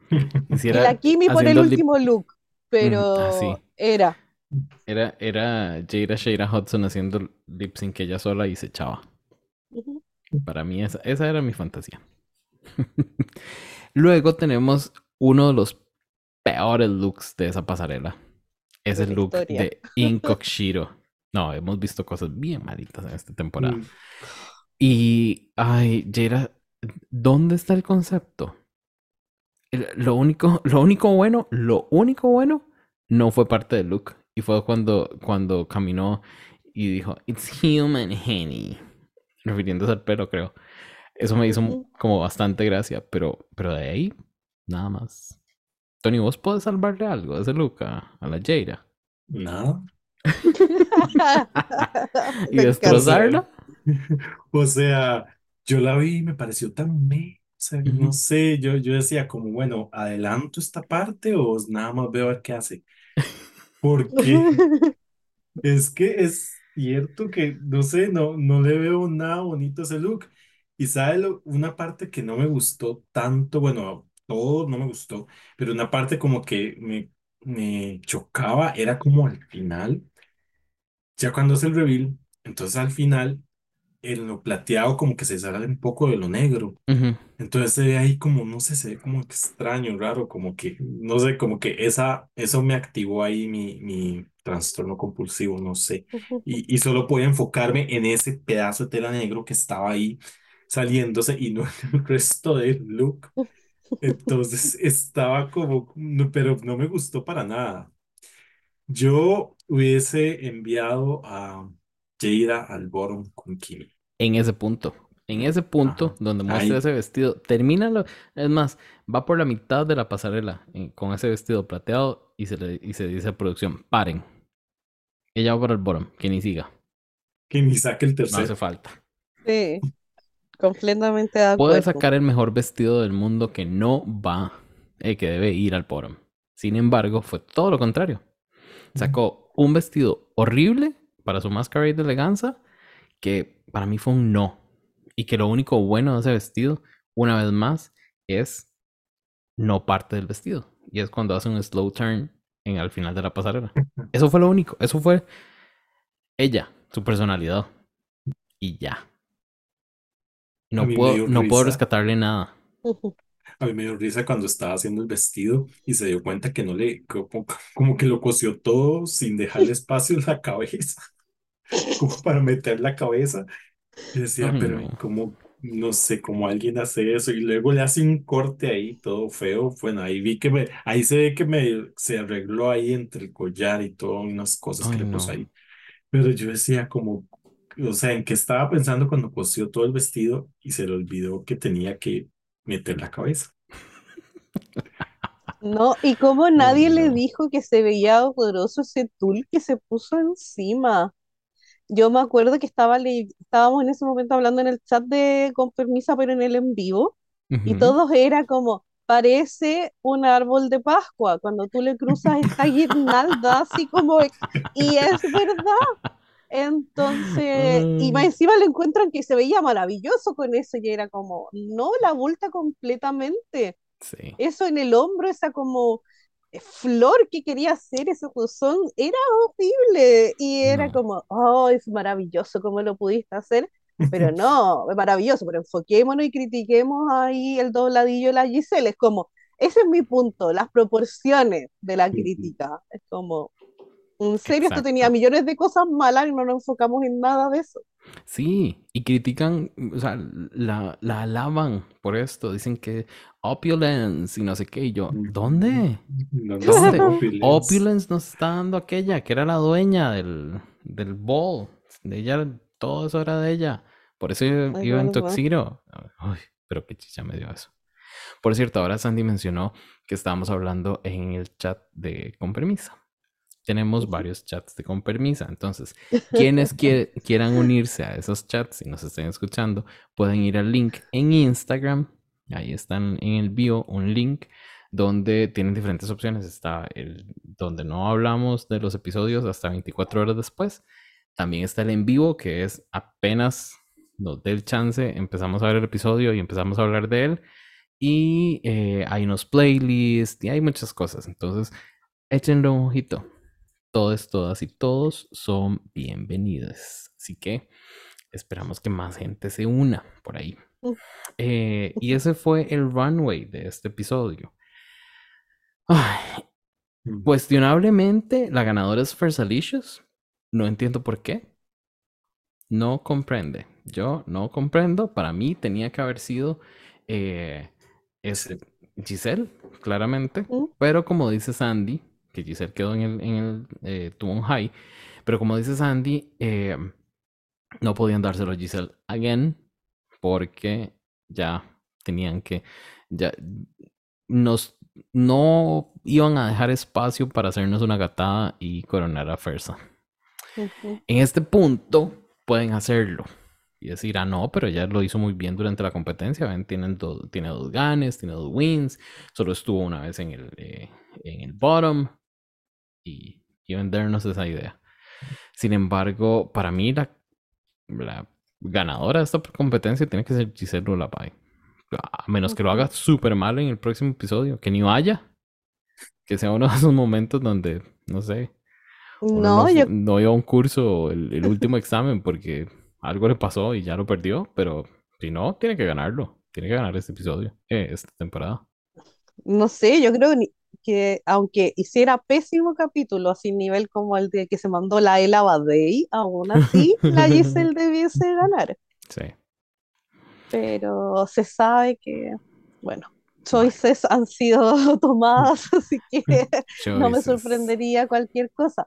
Y la Kimi por el último look, pero ah, sí. era. Era, era Jada Shada Hudson haciendo lip sync ella sola y se echaba. Para mí esa, esa era mi fantasía. Luego tenemos uno de los peores looks de esa pasarela. Es De el look historia. de Incognito. No, hemos visto cosas bien malitas en esta temporada. Mm, Y, ay, Jada, ¿dónde está el concepto? El- lo único, lo único bueno, lo único bueno no fue parte del look. Y fue cuando, cuando caminó y dijo, It's human, honey. Refiriéndose al pelo, creo. Eso me hizo como bastante gracia, pero, pero de ahí, nada más. Tony, ¿vos podés salvarle algo de ese look a, a la Jada? Nada. ¿Y destrozarla? O sea, yo la vi y me pareció tan me, o sea, no Ujú. sé, yo, yo decía como, bueno, adelanto esta parte o nada más veo a ver qué hace. Porque es que es cierto que, no sé, no, no le veo nada bonito a ese look. Y sabe lo- una parte que no me gustó tanto, bueno, todo no me gustó, pero una parte como que me, me chocaba era como al final, ya cuando es el reveal, entonces al final en lo plateado como que se sale un poco de lo negro. Entonces se ve ahí como, no sé, se ve como extraño, raro, como que, no sé, como que esa, eso me activó ahí mi, mi trastorno compulsivo, no sé. Y, y solo podía enfocarme en ese pedazo de tela negro que estaba ahí saliéndose y no el resto del look. Entonces estaba como, no, pero no me gustó para nada. Yo hubiese enviado a Jada al bottom con Kimi. en ese punto. En ese punto Ajá. donde muestra Ahí. ese vestido, termina lo, es más, va por la mitad de la pasarela eh, con ese vestido plateado y se le y se dice a producción, paren. Ella va por el bottom, que ni siga, Que ni saque el no hace tercero. falta. Sí, completamente de Puede sacar el mejor vestido del mundo que no va, eh, que debe ir al bottom. Sin embargo, fue todo lo contrario. Sacó un vestido horrible para su masquerade de elegancia que para mí fue un no. Y que lo único bueno de ese vestido, una vez más, es no parte del vestido. Y es cuando hace un slow turn en al final de la pasarela. Eso fue lo único. Eso fue ella, su personalidad. Y ya. No puedo, no puedo rescatarle nada. A mí me dio risa cuando estaba haciendo el vestido y se dio cuenta que no le, como, como que lo cosió todo sin dejarle espacio en la cabeza, como para meter la cabeza. Y decía, Ay, pero no. como, no sé, cómo alguien hace eso y luego le hace un corte ahí todo feo. Bueno, ahí vi que me, ahí se ve que me, se arregló ahí entre el collar y todas unas cosas que Ay, le puso no. ahí. Pero yo decía como, o sea, en qué estaba pensando cuando cosió todo el vestido y se le olvidó que tenía que meter la cabeza. No, y como nadie le no. dijo que se veía horroroso ese tul que se puso encima. Yo me acuerdo que estaba le- estábamos en ese momento hablando en el chat de con permisa, pero en el en vivo, y todos era como, parece un árbol de Pascua, cuando tú le cruzas esta guirnalda, así como, y es verdad. Entonces, y más Ay. encima le encuentran que se veía maravilloso con eso, y era como, no, la vuelta completamente Sí. eso en el hombro, esa como eh, flor que quería hacer, ese rosón, era horrible y era No. como, oh, es maravilloso cómo lo pudiste hacer, pero no, es maravilloso, pero enfoquémonos y critiquemos ahí el dobladillo de la Giselle, es como, ese es mi punto, las proporciones de la crítica, es como, en serio, esto tenía Exacto. millones de cosas malas y no nos enfocamos en nada de eso. Sí, y critican, o sea, la, la alaban por esto, dicen que opulence y no sé qué, y yo, ¿dónde? No, no, ¿Dónde? opulence. Opulence nos está dando aquella, que era la dueña del, del ball, de ella, todo eso era de ella, por eso iba Es iba en. Tuxedo. Ay, pero qué chicha me dio eso. Por cierto, ahora Sandy mencionó que estábamos hablando en el chat de Con Permisa. Tenemos varios chats de Con Permisa, entonces quienes quie- quieran unirse a esos chats y nos estén escuchando, pueden ir al link en Instagram. Ahí están en el bio un link donde tienen diferentes opciones. Está el donde no hablamos de los episodios hasta 24 horas después. También está el en vivo, que es apenas nos dé el chance, empezamos a ver el episodio y empezamos a hablar de él. Y eh, hay unos playlists y hay muchas cosas. Entonces, échenle un ojito todos, todas y todos son bienvenidos. Así que esperamos que más gente se una por ahí. Eh, y ese fue el runway de este episodio. Ay, Mm. cuestionablemente, la ganadora es Fersalicious. No entiendo por qué. No comprende. Yo no comprendo. Para mí tenía que haber sido eh, es Giselle, claramente. Mm. Pero como dice Sandy, que Giselle quedó en el, en el eh, tuvo un high. Pero como dice Sandy, eh, no podían dárselo a Giselle again porque ya tenían que, ya nos, no iban a dejar espacio para hacernos una gatada y coronar a Fersa. En este punto pueden hacerlo y decir, ah, no, pero ya lo hizo muy bien durante la competencia. Ven, tienen do- tiene dos ganes, tiene dos wins, solo estuvo una vez en el, eh, en el bottom y, y vendernos esa idea. Sin embargo, para mí la, la ganadora de esta competencia tiene que ser Giselle Lullaby. A menos que lo haga súper mal en el próximo episodio, que ni vaya. Que sea uno de esos momentos donde, no sé, No, no, yo no iba a un curso el, el último examen porque algo le pasó y ya lo perdió, pero si no, tiene que ganarlo. Tiene que ganar este episodio, eh, esta temporada. no sé, yo creo ni- que aunque hiciera pésimo capítulo, así nivel como el de que se mandó la Ella Badei, aún así la Giselle debiese ganar. Sí. Pero se sabe que, bueno, choices han sido tomadas, así que no me sorprendería cualquier cosa.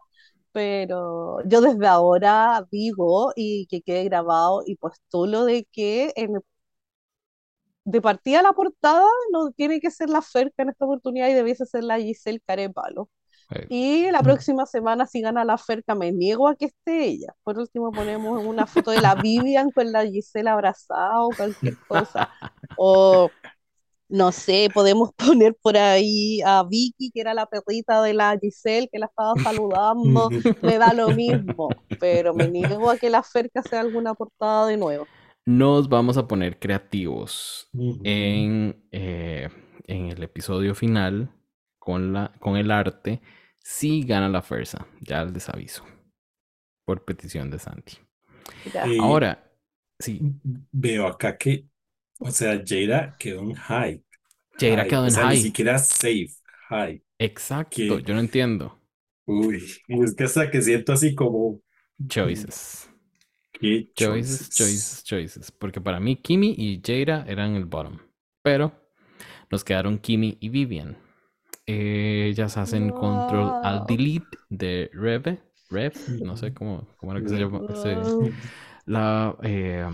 Pero yo desde ahora digo y que quede grabado y postulo de que en, de partida la portada no tiene que ser la Ferca en esta oportunidad y debiese ser la Giselle Carepalo. Eh, Y la próxima semana, si gana la Ferca, me niego a que esté ella. Por último, ponemos una foto de la Vivian con la Giselle abrazada o cualquier cosa. O no sé, podemos poner por ahí a Vicky, que era la perrita de la Giselle, que la estaba saludando. Me da lo mismo, pero me niego a que la Ferca sea alguna portada de nuevo. Nos vamos a poner creativos en, eh, en el episodio final con, la, con el arte si gana la fuerza. Ya les aviso. Por petición de Santi. Eh, Ahora, sí, Veo acá que, o sea, Jada quedó en high. Jaira high, quedó o en sea, ni high. siquiera safe, high. Exacto, que- yo no entiendo. Uy, es que hasta que siento así como, Choices. ¿Qué Choices, choices? choices, choices. Porque para mí Kimi y Jaira eran el bottom. Pero nos quedaron Kimi y Vivian. Ellas hacen control al Wow. delete de Reve. Rev, no sé cómo, cómo era que se llama. la, eh,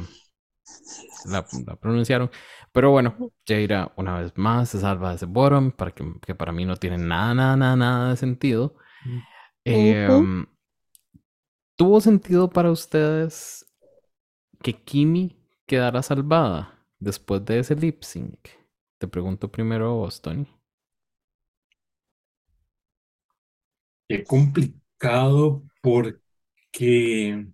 la, la pronunciaron. Pero bueno, Jaira una vez más se salva de ese bottom, para que, que para mí no tiene nada, nada, nada, nada de sentido. Eh, Ujú. um, ¿Tuvo sentido para ustedes que Kimi quedara salvada después de ese lip sync? Te pregunto primero vos, Tony. Qué complicado porque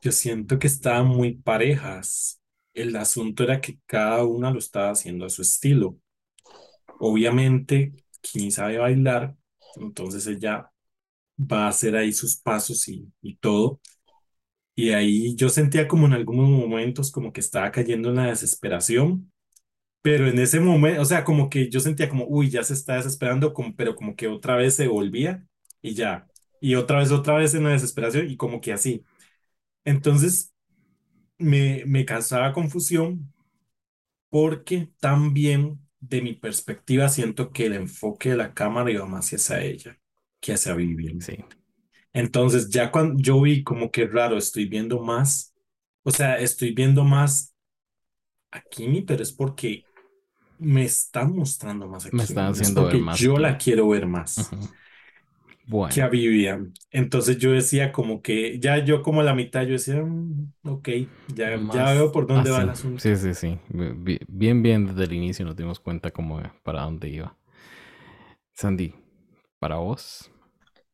yo siento que estaban muy parejas. El asunto era que cada una lo estaba haciendo a su estilo. Obviamente, Kimi sabe bailar, entonces ella va a hacer ahí sus pasos y, y todo. Y ahí yo sentía como en algunos momentos como que estaba cayendo en la desesperación, pero en ese momento, o sea, como que yo sentía como, uy, ya se está desesperando, como, pero como que otra vez se volvía y ya, y otra vez, otra vez en la desesperación y como que así. Entonces me, me causaba confusión porque también de mi perspectiva siento que el enfoque de la cámara iba más hacia ella que hacia Vivian. Sí. Entonces, ya cuando yo vi como que raro, estoy viendo más, o sea, estoy viendo más a Kimi, pero es porque me están mostrando más a Me Kimi, están es haciendo ver más yo la quiero ver más Ujú. que Bueno, a Vivian. Entonces yo decía como que, ya yo como a la mitad, yo decía, "Mm, ok, ya, veo por dónde va el así. asunto. Sí, sí, sí. Bi- Bien, bien desde el inicio nos dimos cuenta cómo para dónde iba. Sandy, para vos.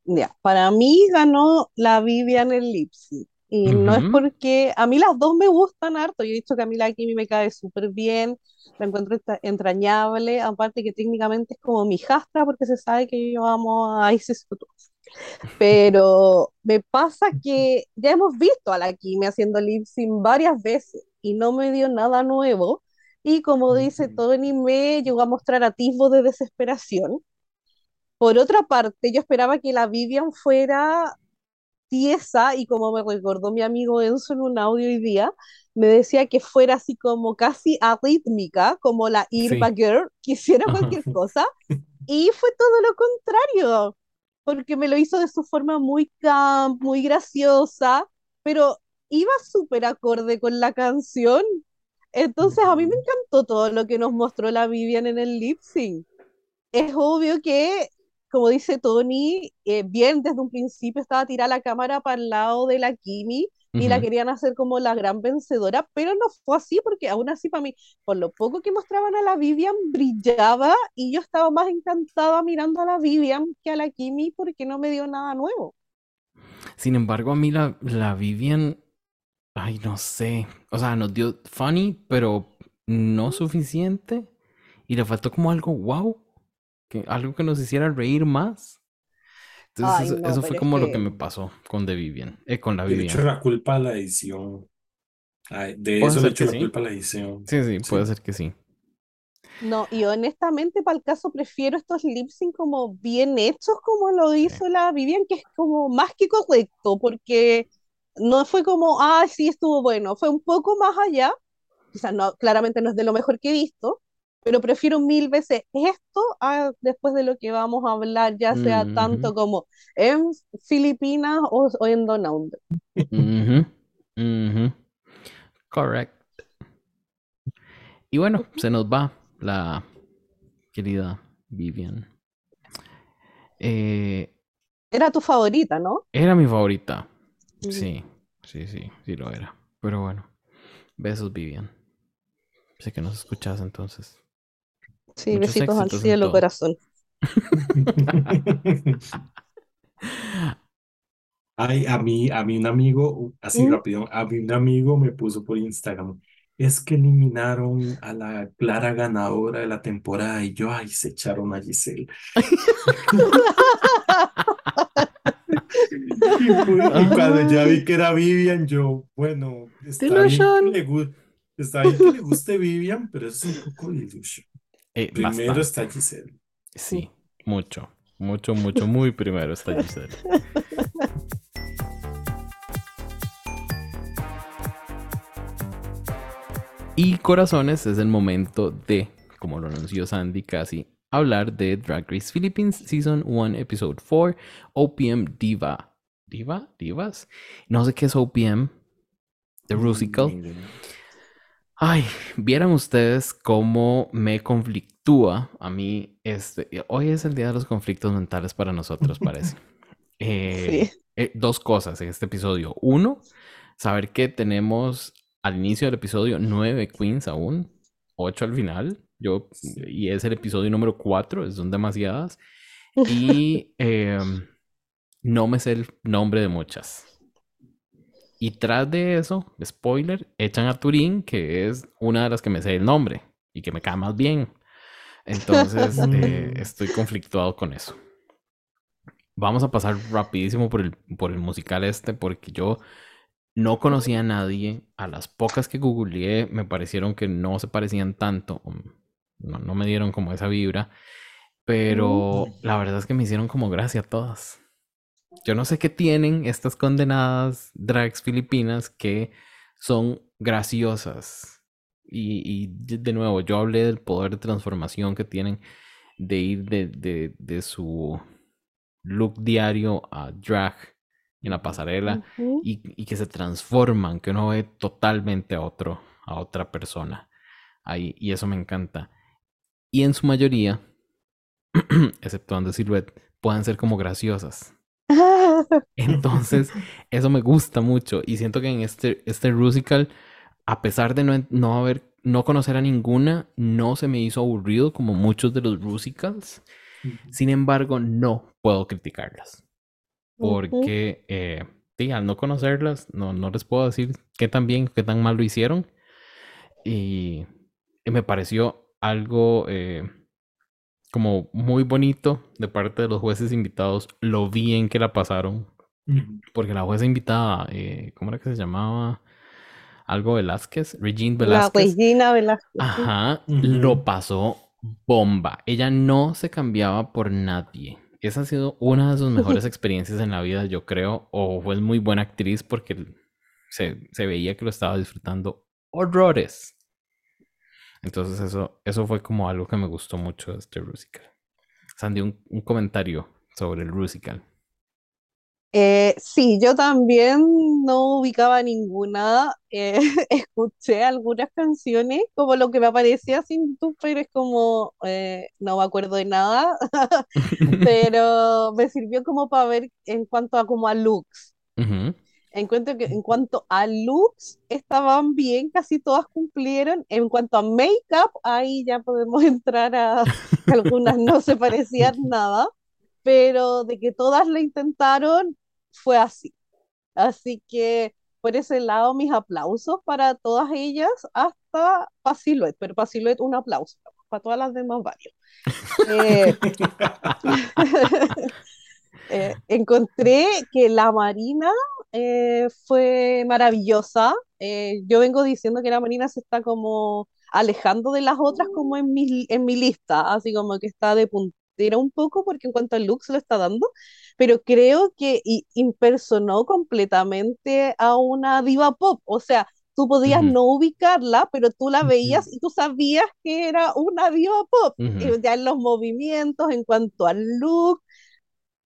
Ya, para mí ganó la Vivian el lip sync. Y no es porque a mí las dos me gustan harto. Yo he dicho que a mí la Kimi me cae súper bien, la encuentro entrañable. Aparte que técnicamente es como mi hijastra porque se sabe que yo amo a Isis Couture. Pero me pasa que ya hemos visto a la Kimi haciendo lip sync varias veces. y no me dio nada nuevo. Y como dice Tony, me llegó a mostrar atisbos de desesperación. Por otra parte, yo esperaba que la Vivian fuera tiesa y como me recordó mi amigo Enzo en un audio hoy día, me decía que fuera así como casi arrítmica, como la Irma Girl, que hiciera cualquier cosa. Y fue todo lo contrario, porque me lo hizo de su forma muy camp, muy graciosa, pero iba súper acorde con la canción. Entonces a mí me encantó todo lo que nos mostró la Vivian en el lip sync. Es obvio que como dice Tony, eh, bien desde un principio estaba tirada la cámara para el lado de la Kimi y la querían hacer como la gran vencedora, pero no fue así porque aún así para mí, por lo poco que mostraban a la Vivian, brillaba y yo estaba más encantada mirando a la Vivian que a la Kimi porque no me dio nada nuevo. Sin embargo, a mí la, la Vivian, ay, no sé, o sea, nos dio funny, pero no suficiente y le faltó como algo wow algo que nos hiciera reír más. Entonces, eso, fue como lo que me pasó con The Vivian, eh, con la Vivian. De hecho, la culpa a la edición. de eso le la culpa a la edición. Sí, sí, puede ser que sí. No, y honestamente, para el caso, prefiero estos lip sync como bien hechos, como lo hizo la Vivian, que es como más que correcto, porque no fue como, ah, sí, estuvo bueno, fue un poco más allá. Quizás no, claramente no es de lo mejor que he visto, pero prefiero mil veces esto a después de lo que vamos a hablar, ya sea tanto como en Filipinas o, en Down Correcto. Y bueno, se nos va la querida Vivian. Eh, era tu favorita, ¿no? Era mi favorita. Sí, sí, sí, sí lo era. Pero bueno, besos Vivian. Sé que nos escuchas entonces. Sí, besitos al cielo, corazón. Ay, a mí, a mí un amigo, así ¿Mm? rápido, a mí un amigo me puso por Instagram, es que eliminaron a la clara ganadora de la temporada y yo, ay, se echaron a Giselle. y, cuando ya vi que era Vivian, yo, bueno, está bien, que le, está bien que le guste Vivian, pero es un poco de ilusión. Eh, primero está Giselle. Sí, mucho, mucho, mucho, muy primero está Giselle. Y corazones, es el momento de, como lo anunció Sandy casi, hablar de Drag Race Philippines Season 1, Episode 4, OPM Diva. ¿Diva? ¿Divas? No sé qué es OPM. The Rusical. Ay, vieran ustedes cómo me conflictúa a mí este. Hoy es el día de los conflictos mentales para nosotros, parece. Eh, eh, dos cosas en este episodio. Uno, saber que tenemos al inicio del episodio nueve queens aún, ocho al final. Yo, y es el episodio número cuatro, son demasiadas. Y em, no me sé el nombre de muchas. Y tras de eso, spoiler, echan a Turín, que es una de las que me sé el nombre y que me cae más bien. Entonces, eh, estoy conflictuado con eso. Vamos a pasar rapidísimo por el, por el musical este, porque yo no conocía a nadie. A las pocas que googleé me parecieron que no se parecían tanto. No, no me dieron como esa vibra. Pero mm. la verdad es que me hicieron como gracia todas. Yo no sé qué tienen estas condenadas drags filipinas que son graciosas. Y, de nuevo, yo hablé del poder de transformación que tienen de ir de, su look diario a drag en la pasarela y, que se transforman, que uno ve totalmente a otro, a otra persona. Ahí, y eso me encanta. Y en su mayoría, exceptuando Silhouette, pueden ser como graciosas. Entonces, eso me gusta mucho. Y siento que en este, este Rusical, a pesar de no, no haber, no conocer a ninguna, no se me hizo aburrido como muchos de los Rusicals. Sin embargo, no puedo criticarlas. Porque, eh, al no conocerlas, no, no les puedo decir qué tan bien, qué tan mal lo hicieron. Y, me pareció algo eh, como muy bonito de parte de los jueces invitados, lo bien que la pasaron. Porque la jueza invitada, eh, ¿cómo era que se llamaba? algo Velázquez, Regine La Velázquez. Regina Velázquez. Ajá, lo pasó bomba. Ella no se cambiaba por nadie. Esa ha sido una de sus mejores experiencias en la vida, yo creo, o fue muy buena actriz porque se, se veía que lo estaba disfrutando horrores. Entonces eso, eso fue como algo que me gustó mucho de este musical. Sandy, un, un comentario sobre el musical. Eh, sí, yo también no ubicaba ninguna. eh, escuché algunas canciones, como lo que me aparecía sin tú, pero es como, eh, no me acuerdo de nada, pero me sirvió como para ver en cuanto a como a looks. Ujú, Encuentro que en cuanto a looks estaban bien, casi todas cumplieron. En cuanto a make-up, ahí ya podemos entrar a algunas no se parecían nada, pero de que todas lo intentaron, fue así. Así que por ese lado, mis aplausos para todas ellas, hasta para Silhouette, pero para Silhouette un aplauso, para todas las demás varios. Eh, eh, encontré que la Marina eh, fue maravillosa. Eh, yo vengo diciendo que la Marina se está como alejando de las otras como en mi, en mi lista, así como que está de puntera un poco porque en cuanto al look se lo está dando, pero creo que impersonó completamente a una diva pop, o sea, tú podías Ujú. no ubicarla, pero tú la veías y tú sabías que era una diva pop, ujú. eh, ya en los movimientos, en cuanto al look,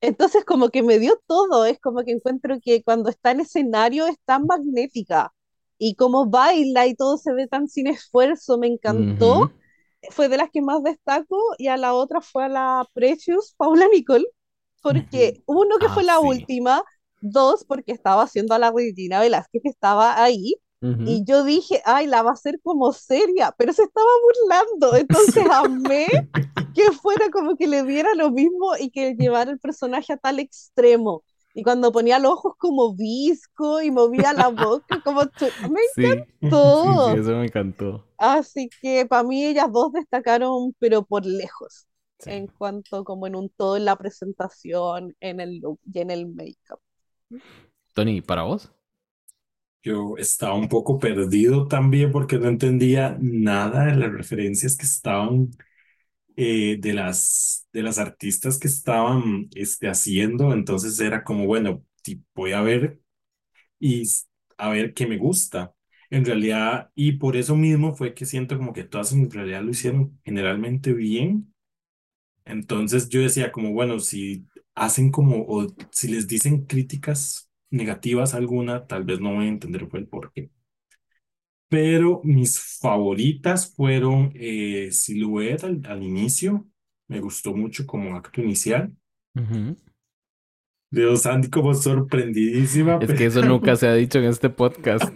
entonces como que me dio todo, es como que encuentro que cuando está en escenario es tan magnética y como baila y todo se ve tan sin esfuerzo, me encantó, fue de las que más destaco y a la otra fue a la Precious, Paula Nicole, porque uno que Ah, fue la sí. última, dos porque estaba haciendo a la Regina Velázquez que estaba ahí y yo dije, ay, la va a hacer como seria, pero se estaba burlando, entonces amé que fuera como que le diera lo mismo y que llevara el personaje a tal extremo. Y cuando ponía los ojos como visco y movía la boca como... Me Sí, sí, encantó. sí, eso me encantó. Así que para mí ellas dos destacaron, pero por lejos, Sí. en cuanto como en un todo en la presentación, en el look y en el make-up. Tony, ¿para vos? Yo estaba un poco perdido también porque no entendía nada de las referencias que estaban eh, de las, de las artistas que estaban este, haciendo. Entonces era como, bueno, voy a ver y a ver qué me gusta. En realidad, y por eso mismo fue que siento como que todas en realidad lo hicieron generalmente bien. Entonces yo decía como, bueno, si hacen como, o si les dicen críticas negativas alguna, tal vez no voy a entender el por qué. Pero mis favoritas fueron eh, Silhouette al, al inicio, me gustó mucho como acto inicial. Ujú. Veo Sandy como sorprendidísima, Es que eso pero nunca se ha dicho en este podcast.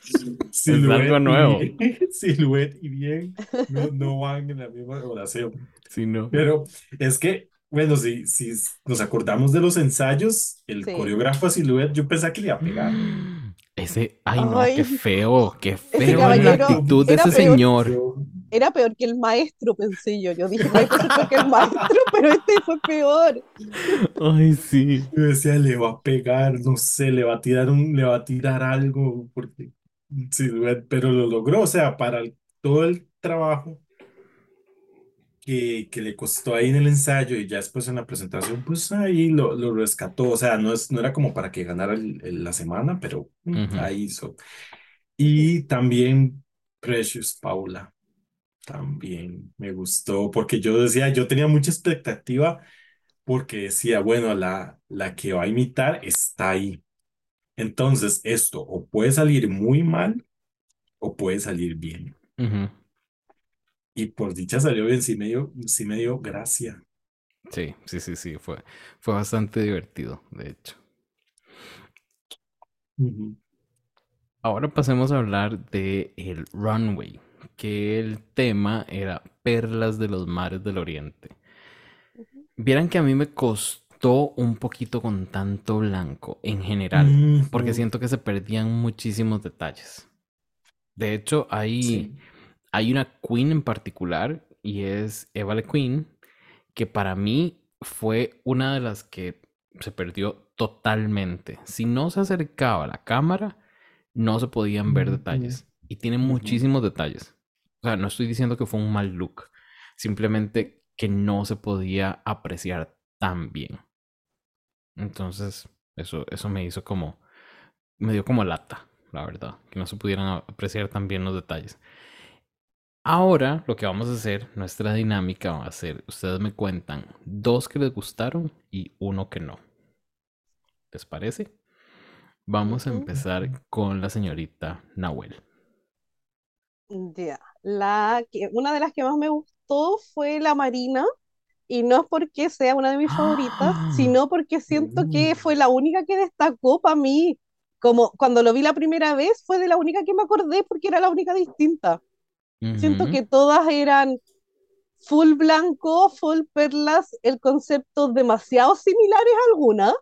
Silhouette algo y nuevo. bien- Silhouette y bien no, no van en la misma oración. Sí, no. Pero es que, bueno, si, si nos acordamos de los ensayos, el Sí. coreógrafo a Silhouette, yo pensaba que le iba a pegar. Ese, ay no, Ay, qué feo, qué feo la caballero actitud de era ese peor. señor. Era peor que el maestro, pensé yo. Yo dije, "Ay, pues es peor que el maestro, pero este fue peor. Ay, sí. Yo decía, le va a pegar, no sé, le va a tirar un, le va a tirar algo, porque Silhouette, pero lo logró, o sea, para el- todo el trabajo que, que le costó ahí en el ensayo y ya después en la presentación, pues ahí lo, lo rescató, o sea, no, es, no era como para que ganara el- el- la semana, pero mm, Ujú. ahí hizo. Y también Precious Paula, también me gustó, porque yo decía, yo tenía mucha expectativa porque decía, bueno, la, la que va a imitar está ahí. Entonces, esto o puede salir muy mal o puede salir bien. Ujú. Y por dicha salió bien, sí me dio, sí me dio gracia. Sí, sí, sí, sí, fue, fue bastante divertido, de hecho. Ahora pasemos a hablar de el runway, que el tema era perlas de los mares del oriente. Vieran que a mí me costó un poquito con tanto blanco en general, porque siento que se perdían muchísimos detalles. De hecho, hay, Sí. Hay una queen en particular y es Eva Le Queen, que para mí fue una de las que se perdió totalmente. Si no se acercaba a la cámara, no se podían ver detalles. Y tiene muchísimos detalles. O sea, no estoy diciendo que fue un mal look, simplemente que no se podía apreciar tan bien. Entonces, eso, eso me hizo como, me dio como lata, la verdad, que no se pudieran apreciar tan bien los detalles. Ahora lo que vamos a hacer, nuestra dinámica va a ser, ustedes me cuentan dos que les gustaron y uno que no. ¿Les parece? Vamos a empezar con la señorita Nahuel. Ya, una de las que más me gustó fue la Marina, y no es porque sea una de mis favoritas, ¡Ah! sino porque siento que Uh. fue la única que destacó para mí. Como cuando lo vi la primera vez, fue de la única que me acordé porque era la única distinta. Siento que todas eran full blanco, full perlas, el concepto demasiado similares algunas.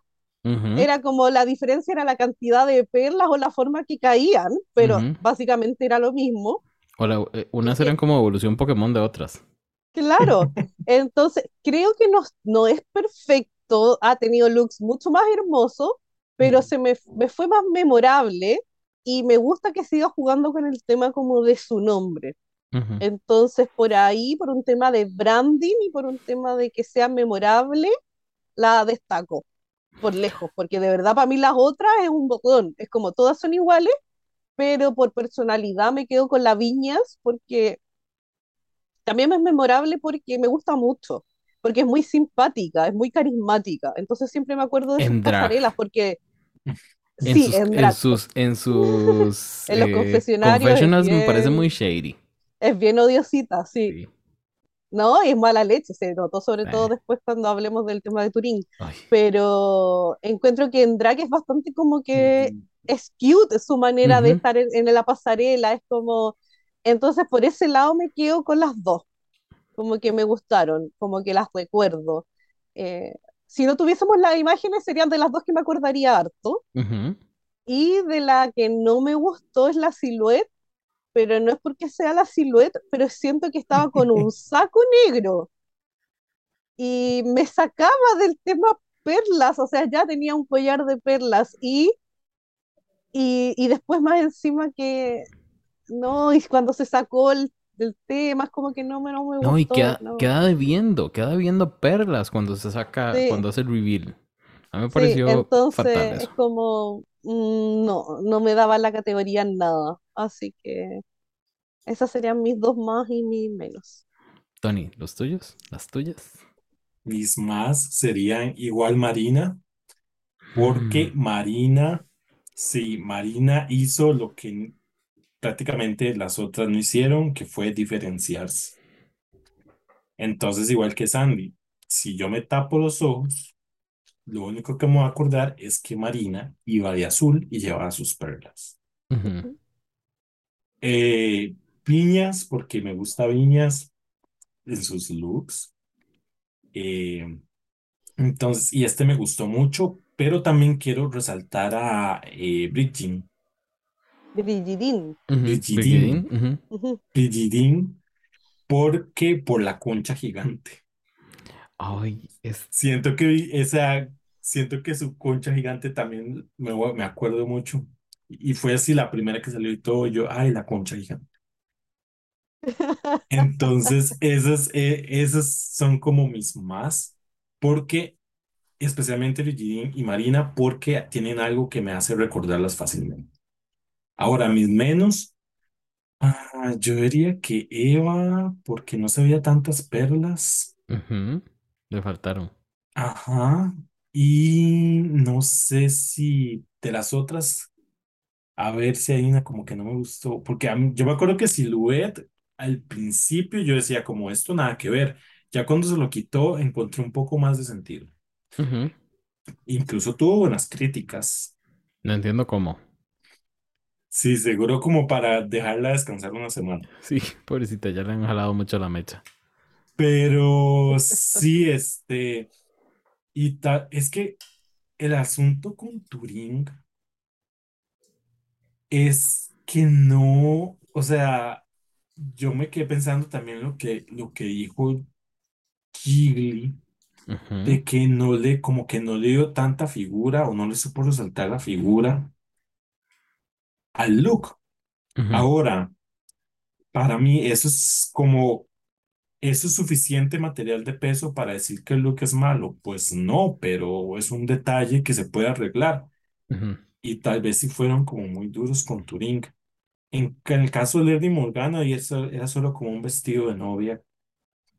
ujú, Era como la diferencia era la cantidad de perlas o la forma que caían, pero básicamente era lo mismo. O la- eh, unas eran como evolución Pokémon de otras. claro, entonces creo que no, no es perfecto, ha tenido looks mucho más hermosos, pero se me, me fue más memorable y me gusta que siga jugando con el tema como de su nombre. Ujú. Entonces, por ahí, por un tema de branding y por un tema de que sea memorable, la destaco por lejos, porque de verdad para mí las otras es un botón, es como todas son iguales, pero por personalidad me quedo con la Viñas, porque también es memorable porque me gusta mucho, porque es muy simpática, es muy carismática, entonces siempre me acuerdo de sus En drag. pasarelas, porque En sí, sus, en en sus, en sus en los eh, confesionarios es confessionals me parece bien, muy shady. es bien odiosita, sí. Sí. No, y es mala leche, se notó sobre todo Eh, después cuando hablemos del tema de Turín, ay. pero encuentro que en drag es bastante como que Ujú. es cute su manera de Ujú, estar en, en la pasarela, es como, entonces por ese lado me quedo con las dos, como que me gustaron, como que las recuerdo. Eh, si no tuviésemos las imágenes serían de las dos que me acordaría harto, y de la que no me gustó es la silueta, pero no es porque sea la silueta, pero siento que estaba con un saco negro. Y me sacaba del tema perlas, o sea, ya tenía un collar de perlas. Y, y, y después más encima que, no, y cuando se sacó el, el tema, es como que no me, no me No, y gustó, queda, no. queda debiendo, queda viendo perlas cuando se saca, Sí, cuando hace el reveal. A mí me sí, pareció fatal entonces es eso. como, mm, no, no me daba la categoría en nada, así que esas serían mis dos más y mis menos. Tony, ¿los tuyos? ¿Las tuyas? Mis más serían igual Marina, porque Mm, Marina, sí, Marina hizo lo que prácticamente las otras no hicieron, que fue diferenciarse. Entonces, igual que Sandy, si yo me tapo los ojos, lo único que me voy a acordar es que Marina iba de azul y llevaba sus perlas. Ujú. Eh, Viñas, porque me gusta Viñas en sus looks. Eh, entonces, y este me gustó mucho, pero también quiero resaltar a eh, Bridgin, Brigidín. Brigidín, Brigidín, porque por la concha gigante. Ay, es. Siento que esa, siento que su concha gigante también me, me acuerdo mucho. Y fue así la primera que salió y todo, yo, ay, la concha gigante. Entonces, esas, eh, esas son como mis más, porque especialmente Virginia y Marina, porque tienen algo que me hace recordarlas fácilmente. Ahora, mis menos, ah, yo diría que Eva, porque no se veía tantas perlas. ujú, Le faltaron. Ajá. Y no sé si de las otras, a ver si hay una como que no me gustó, porque a mí- yo me acuerdo que Silhouette, al principio yo decía como esto nada que ver. Ya cuando se lo quitó, encontré un poco más de sentido. Ujú. Incluso tuvo buenas críticas. No entiendo cómo. Sí, seguro como para dejarla descansar una semana. Sí, pobrecita, ya le han jalado mucho la mecha. Pero sí, este, y ta- es que el asunto con Turing es que no, o sea, yo me quedé pensando también lo que, lo que dijo Ujú, de que no le, como que no le dio tanta figura o no le supo resaltar la figura. Al look. Ahora, para mí eso es como, ¿eso es suficiente material de peso para decir que el look es malo? Pues no, pero es un detalle que se puede arreglar. ujú. Y tal vez si fueron como muy duros con Turing. En, en el caso de Lady Morgana, y eso era solo como un vestido de novia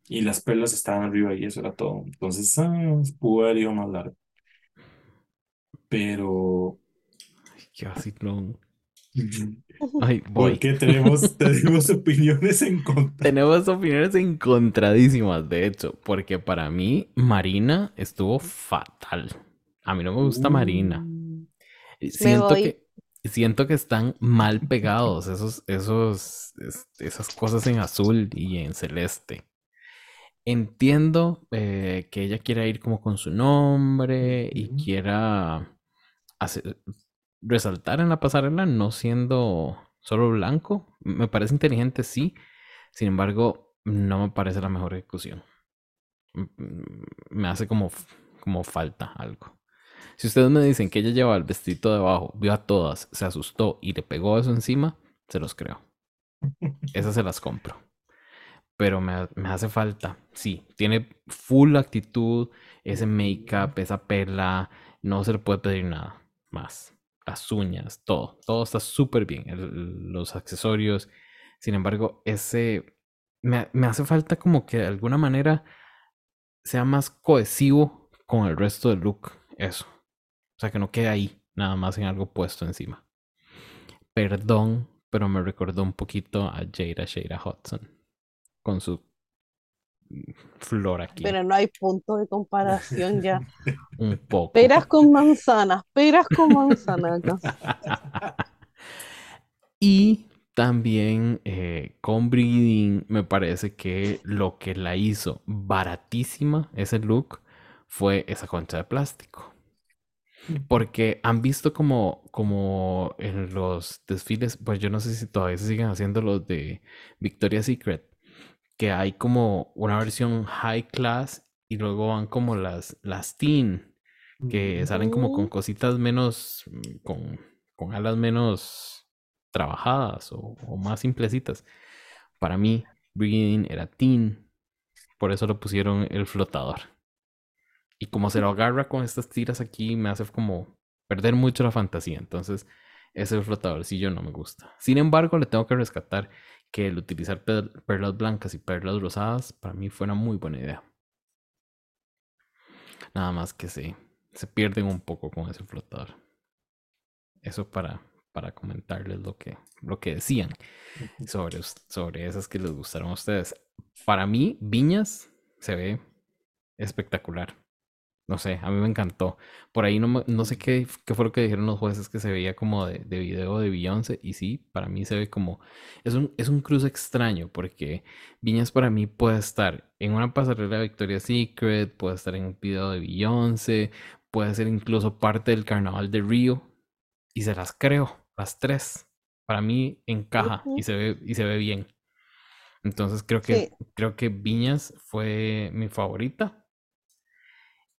y las perlas estaban arriba y eso era todo. Entonces, ah, pudo haber ido más largo. Pero, Ay, qué vacilón. Ay, voy. porque tenemos, tenemos opiniones en contra. Tenemos opiniones encontradísimas, de hecho, porque para mí Marina estuvo fatal. A mí no me gusta Marina. Uh, Y Siento voy. que, siento que están mal pegados esos, esos, es- esas cosas en azul y en celeste. Entiendo eh, que ella quiera ir como con su nombre y quiera hacer- resaltar en la pasarela no siendo solo blanco. Me parece inteligente, sí. Sin embargo, no me parece la mejor ejecución. M- m- Me hace como, como falta algo. Si ustedes me dicen que ella llevaba el vestido debajo, vio a todas, se asustó y le pegó eso encima, se los creo. Esas se las compro. Pero me, me hace falta. Sí, tiene full actitud, ese make-up, esa perla. No se le puede pedir nada más. Las uñas, todo. Todo está súper bien. los accesorios. Sin embargo, ese. Me, me hace falta como que de alguna manera sea más cohesivo con el resto del look. Eso. O sea, que no quede ahí, nada más en algo puesto encima. Perdón, pero me recordó un poquito a Jada Shada Hudson. Con su flor aquí. Pero no hay punto de comparación ya. Un poco. Peras con manzanas, peras con manzanas acá. Y también eh, con Breeding me parece que lo que la hizo baratísima ese look fue esa concha de plástico. Porque han visto como, como en los desfiles, pues yo no sé si todavía se siguen haciendo los de Victoria's Secret, que hay como una versión high class y luego van como las, las teen, que salen como con Mm. cositas menos, mm, con, con alas menos trabajadas o, o más simplecitas. Para mí, Breeding era teen, por eso lo pusieron el flotador. Y como se lo agarra con estas tiras aquí, me hace como perder mucho la fantasía. Entonces, ese flotadorcillo no me gusta. Sin embargo, le tengo que rescatar que el utilizar per- perlas blancas y perlas rosadas para mí fue una muy buena idea. Nada más que se, se pierden un poco con ese flotador. Eso para, para comentarles lo que, lo que decían sobre, sobre esas que les gustaron a ustedes. Para mí, Viñas se ve espectacular. No sé, a mí me encantó. Por ahí no, me- no sé qué, qué fue lo que dijeron los jueces que se veía como de, de video de Beyoncé. Y sí, para mí se ve como. Es un, es un cruce extraño porque Viñas para mí puede estar en una pasarela de Victoria's Secret, puede estar en un video de Beyoncé, puede ser incluso parte del carnaval de Río. Y se las creo, las tres. Para mí encaja y se ve, y se ve bien. Entonces creo que, Sí. creo que Viñas fue mi favorita.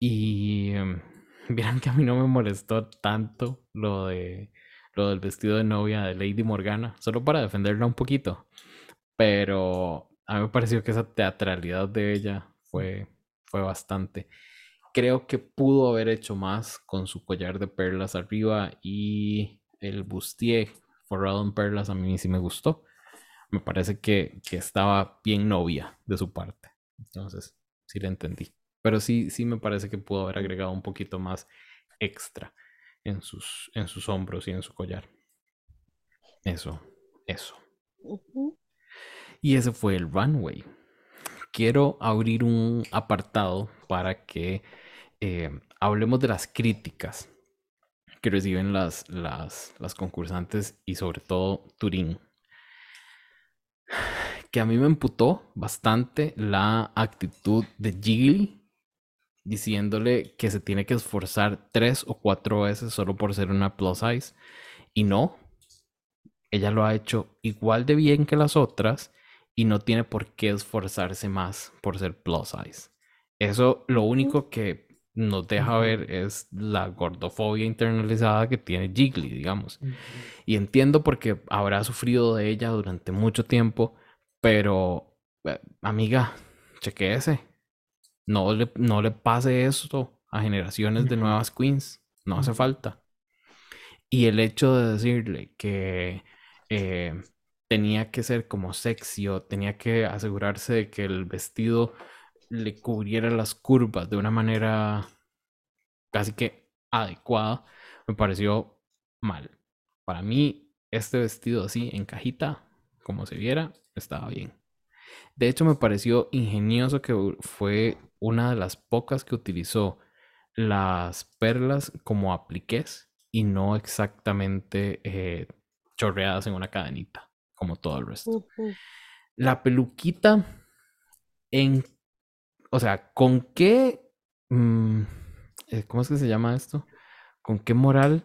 Y em, vieran que a mí no me molestó tanto lo de lo del vestido de novia de Lady Morgana, solo para defenderla un poquito. Pero a mí me pareció que esa teatralidad de ella fue, fue bastante. Creo que pudo haber hecho más con su collar de perlas arriba y el bustier forrado en perlas a mí sí me gustó. Me parece que, que estaba bien novia de su parte. Entonces, sí la entendí. Pero sí, sí me parece que pudo haber agregado un poquito más extra en sus, en sus hombros y en su collar. Eso, eso. Y ese fue el runway. Quiero abrir un apartado para que eh, hablemos de las críticas que reciben las, las, las concursantes y sobre todo Turín. Que a mí me emputó bastante la actitud de Jiggly diciéndole que se tiene que esforzar tres o cuatro veces solo por ser una plus size. Y no, ella lo ha hecho igual de bien que las otras y no tiene por qué esforzarse más por ser plus size. Eso lo único que nos deja ver es la gordofobia internalizada que tiene Jiggly, digamos. Y entiendo porque habrá sufrido de ella durante mucho tiempo, pero eh, amiga, chequeese. No le, no le pase esto a generaciones de nuevas queens. No hace falta. Y el hecho de decirle que eh, tenía que ser como sexy o tenía que asegurarse de que el vestido le cubriera las curvas de una manera casi que adecuada, me pareció mal. Para mí, este vestido así en cajita, como se viera, estaba bien. De hecho, me pareció ingenioso que fue una de las pocas que utilizó las perlas como apliques y no exactamente eh, chorreadas en una cadenita, como todo el resto. La peluquita, en, o sea, ¿con qué, mm, eh, cómo es que se llama esto? ¿Con qué moral?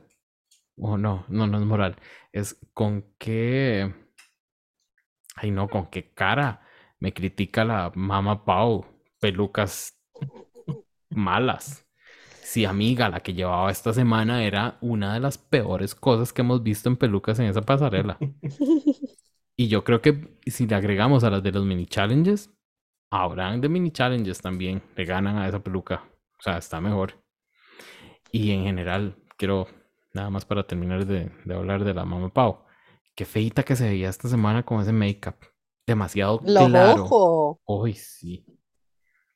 O no, no, no es moral, es con qué, ay no, con qué cara me critica la mamá Pau, pelucas malas. Sí, amiga, la que llevaba esta semana era una de las peores cosas que hemos visto en pelucas en esa pasarela. y yo creo que si le agregamos a las de los mini challenges, habrán de mini challenges también. Le ganan a esa peluca. O sea, está mejor. Y en general, quiero, nada más para terminar de, hablar de la mamá Pau. Qué feita que se veía esta semana con ese make-up. Demasiado claro. Uy, sí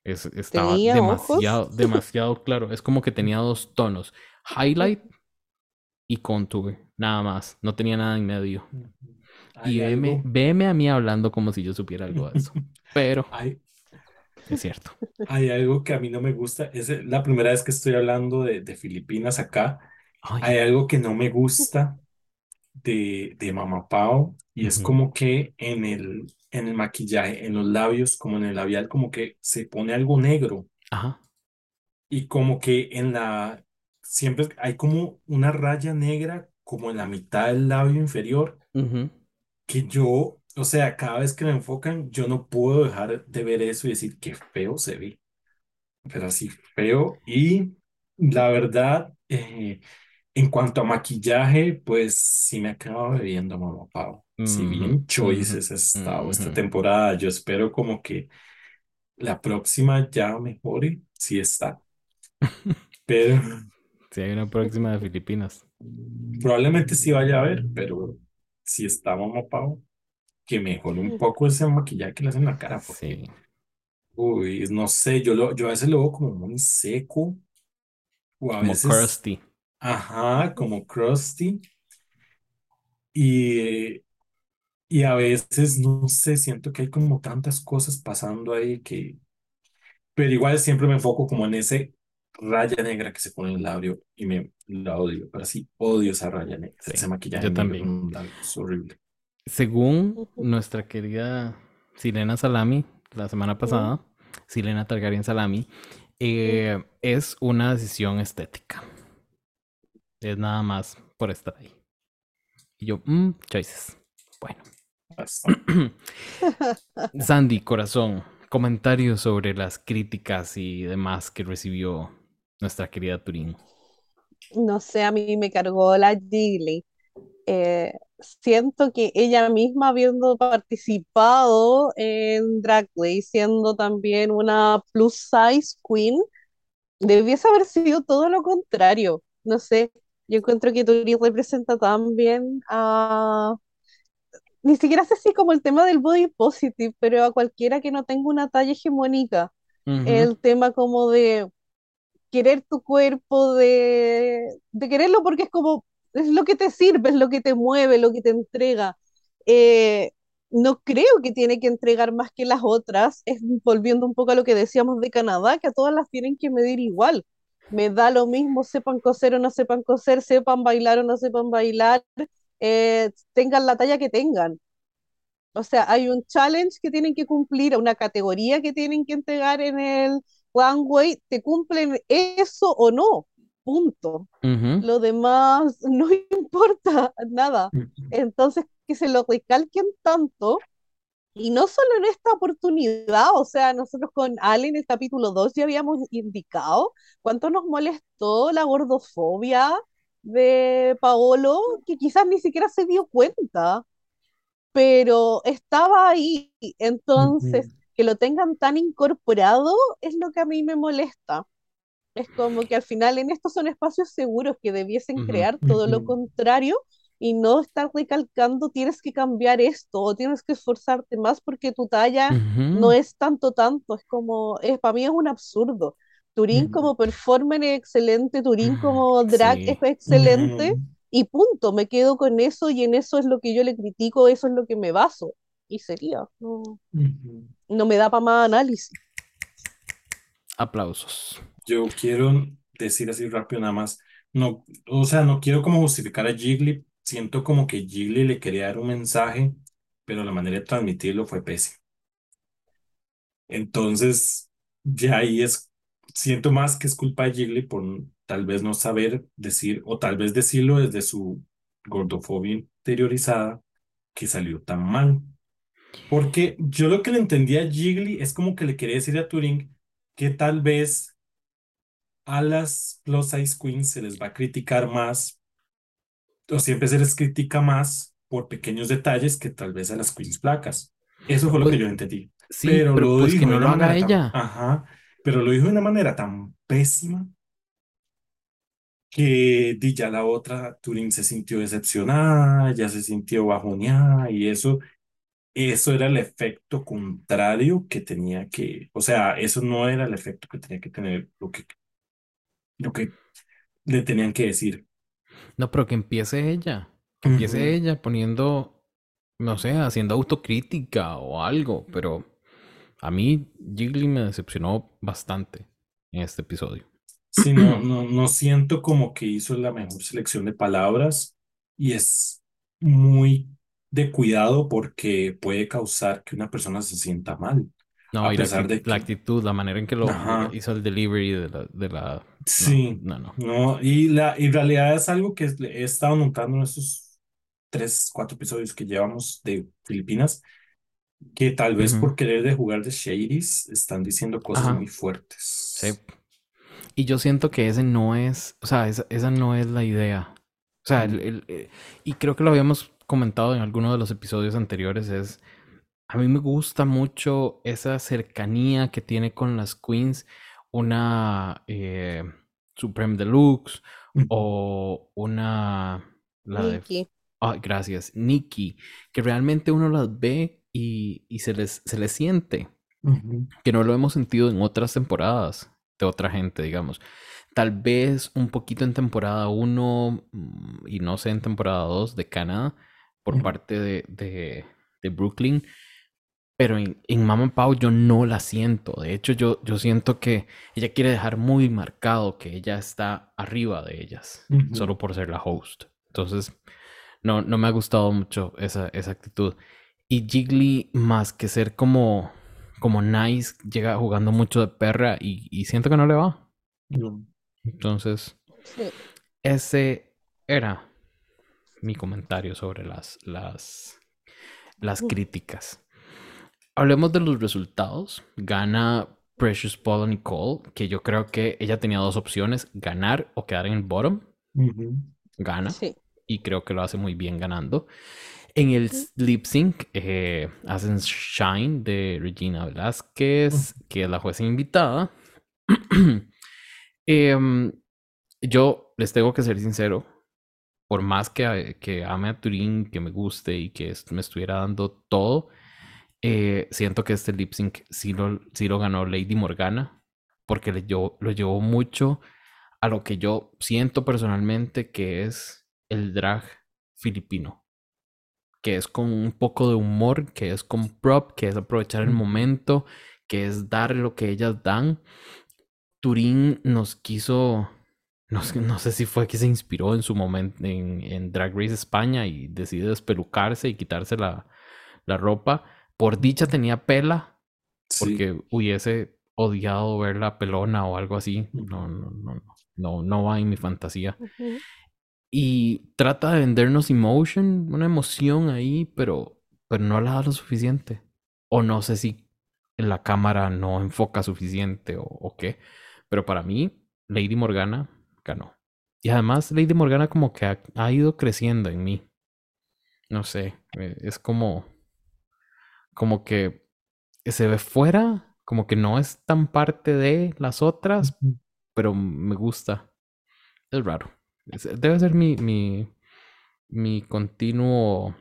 estaba demasiado, demasiado claro. Es como que tenía dos tonos. Highlight y contour. Nada más. No tenía nada en medio. Y veme, a mí hablando como si yo supiera algo de eso. Pero es cierto. Hay algo que a mí no me gusta. Es la primera vez que estoy hablando de, Filipinas acá. Hay algo que no me gusta de, de Mamá Pao. Y es como que en el, en el maquillaje, en los labios, como en el labial, como que se pone algo negro. Ajá. Y como que en la, siempre hay como una raya negra como en la mitad del labio inferior, que yo, o sea, cada vez que me enfocan, yo no puedo dejar de ver eso y decir qué feo se ve. Pero así feo. Y la verdad, eh, en cuanto a maquillaje, pues sí me acabo bebiendo Mamá Pau. Si bien choices ha estado esta temporada, yo espero como que la próxima ya mejore, si está. Pero si hay una próxima de Filipinas. Probablemente sí vaya a haber, pero si está Mamá Pau, que mejore un poco ese maquillaje que le hacen en la cara. sí. Uy, no sé, yo, lo, yo a veces lo veo como muy seco. O a como veces, crusty. Ajá, como crusty. Y, y a veces, no sé, siento que hay como tantas cosas pasando ahí que... Pero igual siempre me enfoco como en ese raya negra que se pone en el labio y me la odio, pero sí odio esa raya negra, ese maquillaje. Yo también. es horrible. Según nuestra querida Silena Salami, la semana pasada, Silena Targaryen Salami, eh, es una decisión estética. Es nada más por estar ahí. Y yo, mmm, choices. Bueno. Sandy, corazón, comentarios sobre las críticas y demás que recibió nuestra querida Turín. No sé, a mí me cargó la Gigli. Eh, siento que ella misma, habiendo participado en Drag Race, siendo también una plus size queen, debiese haber sido todo lo contrario. No sé, yo encuentro que Turi representa tan bien a... Ni siquiera sé si como el tema del body positive, pero a cualquiera que no tenga una talla hegemónica. El tema como de querer tu cuerpo, de, de quererlo porque es como, es lo que te sirve, es lo que te mueve, lo que te entrega. Eh, no creo que tiene que entregar más que las otras, es volviendo un poco a lo que decíamos de Canadá, que a todas las tienen que medir igual me da lo mismo, sepan coser o no sepan coser, sepan bailar o no sepan bailar, eh, tengan la talla que tengan. O sea, hay un challenge que tienen que cumplir, una categoría que tienen que entregar en el one way, te cumplen eso o no, punto. Lo demás no importa nada. Entonces, que se lo recalquen tanto Y no solo en esta oportunidad, o sea, nosotros con Ale en el capítulo 2 ya habíamos indicado cuánto nos molestó la gordofobia de Paolo, que quizás ni siquiera se dio cuenta, pero estaba ahí. Entonces, Ujú, que lo tengan tan incorporado es lo que a mí me molesta. Es como que al final en estos son espacios seguros que debiesen crear todo lo contrario y no estar recalcando tienes que cambiar esto o tienes que esforzarte más porque tu talla no ujú. es tanto tanto, es como, es, para mí es un absurdo. Turín ujú, como performer es excelente, Turín como drag es Sí, excelente ujú, y punto, me quedo con eso y en eso es lo que yo le critico, eso es lo que me baso y sería, no, no me da para más análisis. aplausos. Yo quiero decir así rápido nada más, no, o sea, no quiero como justificar a Jiggly, siento como que Jiggly le quería dar un mensaje, pero la manera de transmitirlo fue pésima. Entonces, ya ahí es, siento más que es culpa de Jiggly por tal vez no saber decir, o tal vez decirlo desde su gordofobia interiorizada, que salió tan mal. Porque yo lo que le entendía a Jiggly es como que le quería decir a Turing que tal vez a las plus size queens se les va a criticar más, o siempre se les critica más por pequeños detalles que tal vez a las queens flacas. Eso fue lo que Pues yo entendí. sí, Pero pero lo pues que dijo de no una lo haga manera tan, ella. ajá, pero lo dijo de una manera tan pésima que ya la otra, Turing se sintió decepcionada, ya se sintió bajoneada y eso eso era el efecto contrario que tenía que, o sea, eso no era el efecto que tenía que tener lo que, lo que le tenían que decir. No, pero que empiece ella. Que empiece ella poniendo, no sé, haciendo autocrítica o algo. Pero a mí Jiggly me decepcionó bastante en este episodio. Sí, no, no, no siento como que hizo la mejor selección de palabras y es muy de cuidado porque puede causar que una persona se sienta mal, No, a y pesar de la actitud, la manera en que lo ajá, hizo el delivery de la, de la... Sí, no, no. no, y la en realidad es algo que he estado notando en estos tres, cuatro episodios que llevamos de Filipinas que tal vez por querer de jugar de Shadys están diciendo cosas Ajá, muy sí. fuertes. Y yo siento que ese no es, o sea, esa, esa no es la idea. O sea, el- el, eh, y creo que lo habíamos comentado en alguno de los episodios anteriores, es, a mí me gusta mucho esa cercanía que tiene con las queens, una eh, Supreme Deluxe mm, o una, la de, Nikki. gracias, Nikki, que realmente uno las ve y, y se les, se les siente que no lo hemos sentido en otras temporadas de otra gente, digamos. Tal vez un poquito en temporada 1 y no sé en temporada 2 de Canadá por parte de, de, de Brooklyn, pero en, en Mama Pau yo no la siento. De hecho, yo, yo siento que ella quiere dejar muy marcado que ella está arriba de ellas, solo por ser la host. Entonces, no, no me ha gustado mucho esa, esa actitud. Y Jiggly, más que ser como, como nice, llega jugando mucho de perra y, y siento que no le va. no. Entonces, Sí. ese era mi comentario sobre las, las, las críticas. Hablemos de los resultados. Gana Precious Paula Nicole, que yo creo que ella tenía dos opciones, ganar o quedar en el bottom. Gana. Sí. Y creo que lo hace muy bien ganando. En el lip sync eh, hacen Shine de Regina Velázquez, que es la jueza invitada. Em, yo les tengo que ser sincero, por más que, que ame a Turín, que me guste y que me estuviera dando todo, eh, siento que este lip sync sí lo, sí lo ganó Lady Morgana, porque le llevó- lo llevó mucho a lo que yo siento personalmente que es el drag filipino que es con un poco de humor, que es con prop, que es aprovechar el momento, que es dar lo que ellas dan. Turín nos quiso, no, sé- no sé si fue que se inspiró en su momento en, en Drag Race España y decide despelucarse y quitarse la, la ropa. Por dicha tenía pela, Sí. porque hubiese odiado verla pelona o algo así. No, no, no, no, no, va en mi fantasía. Y trata de vendernos emotion, una emoción ahí, pero, pero no la da lo suficiente. O no sé si la cámara no enfoca suficiente o, qué. Pero para mí, Lady Morgana ganó. Y además, Lady Morgana como que ha, ido creciendo en mí. No sé, eh, es como. Como que se ve fuera, como que no es tan parte de las otras, pero me gusta. Es raro. Debe ser mi, mi, mi continuo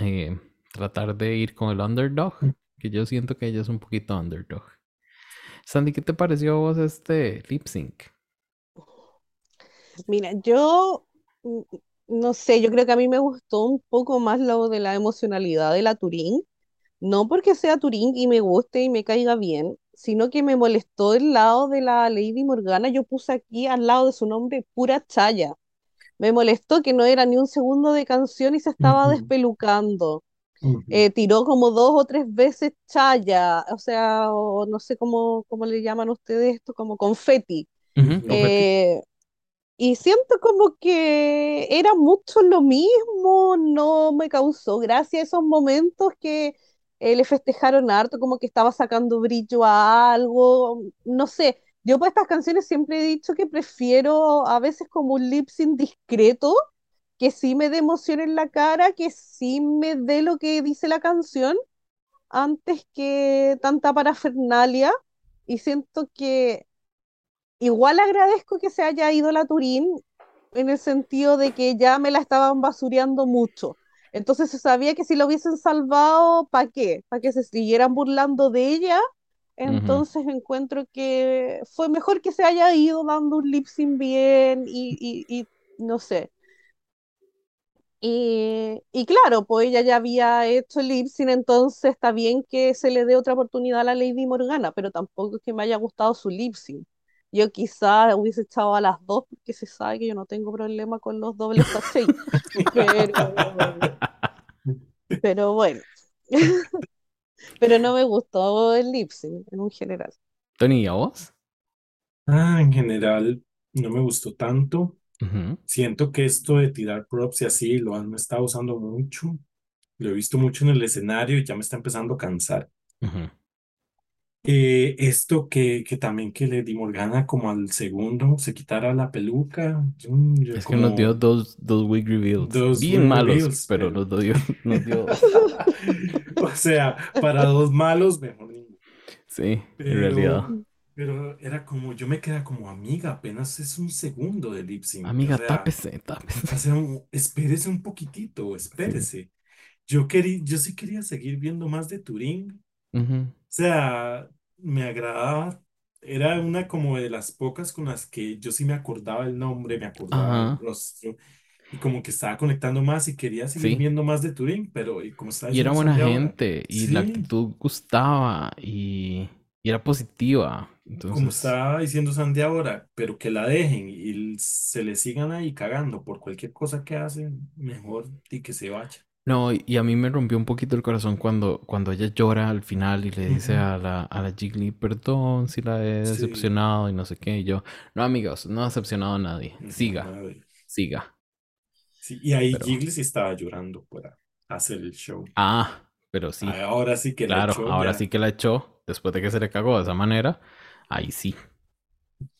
eh, tratar de ir con el underdog, mm. que yo siento que ella es un poquito underdog. Sandy, ¿qué te pareció a vos este lip sync? Mira, yo mm, no sé, yo creo que a mí me gustó un poco más lo de la emocionalidad de la Turín, no porque sea Turín y me guste y me caiga bien, sino que me molestó el lado de la Lady Morgana, yo puse aquí al lado de su nombre pura chaya. Me molestó que no era ni un segundo de canción y se estaba despelucando. Eh, tiró como dos o tres veces chaya, o sea, o no sé cómo, cómo le llaman ustedes esto, como confeti. Eh, y siento como que era mucho lo mismo, no me causó gracia esos momentos que eh, le festejaron harto, como que estaba sacando brillo a algo, no sé. Yo para estas canciones siempre he dicho que prefiero a veces como un lip sync discreto, que sí me dé emoción en la cara, que sí me dé lo que dice la canción, antes que tanta parafernalia. Y siento que igual agradezco que se haya ido la Turín en el sentido de que ya me la estaban basureando mucho. Entonces se sabía que si lo hubiesen salvado, ¿para qué? ¿Para que se siguieran burlando de ella? Entonces encuentro que fue mejor que se haya ido dando un lip sync bien y, y no sé, y, y, claro, pues ella ya había hecho el lip entonces está bien que se le dé otra oportunidad a la Lady Morgana, pero tampoco es que me haya gustado su lip Yo quizá hubiese echado a las dos, porque se sabe que yo no tengo problema con los dobles sachets. pero, pero bueno. pero no me gustó el lip en un general. Tony, ¿y a vos? Ah, en general no me gustó tanto. Siento que esto de tirar props y así lo han estado usando mucho. Lo he visto mucho en el escenario y ya me está empezando a cansar. Eh, esto que, que también que le di Morgana como al segundo se quitara la peluca. es que nos dio dos, dos wig reveals. Dos Bien malos, pero, nos dio. Nos dio... o sea, para dos malos, mejor Sí, en realidad. Pero era como, yo me quedaba como amiga, apenas es un segundo de lip sync. Amiga, tápese, tápese. O sea, espérese un poquitito, espérese. Yo quería, yo sí quería seguir viendo más de Turín. O sea, me agradaba. Era una como de las pocas con las que yo sí me acordaba el nombre, me acordaba el rostro. Y como que estaba conectando más y quería seguir viendo más de Turín, pero y como estaba Y era buena gente, y la actitud gustaba, y y era positiva. Como estaba diciendo Sandy ahora, pero que la dejen y se le sigan ahí cagando por cualquier cosa que hacen, mejor y que se vaya. No, y a mí me rompió un poquito el corazón cuando, cuando ella llora al final y le dice a la, a la Jiggly, perdón si la he decepcionado y no sé qué. Y yo, no, amigos, no ha decepcionado a nadie. Siga, siga. Sí, y ahí Jiggly sí estaba llorando para hacer el show. Ah, pero sí. Ahora sí que la echó. ahora sí que la echó después de que se le cagó de esa manera, ahí sí.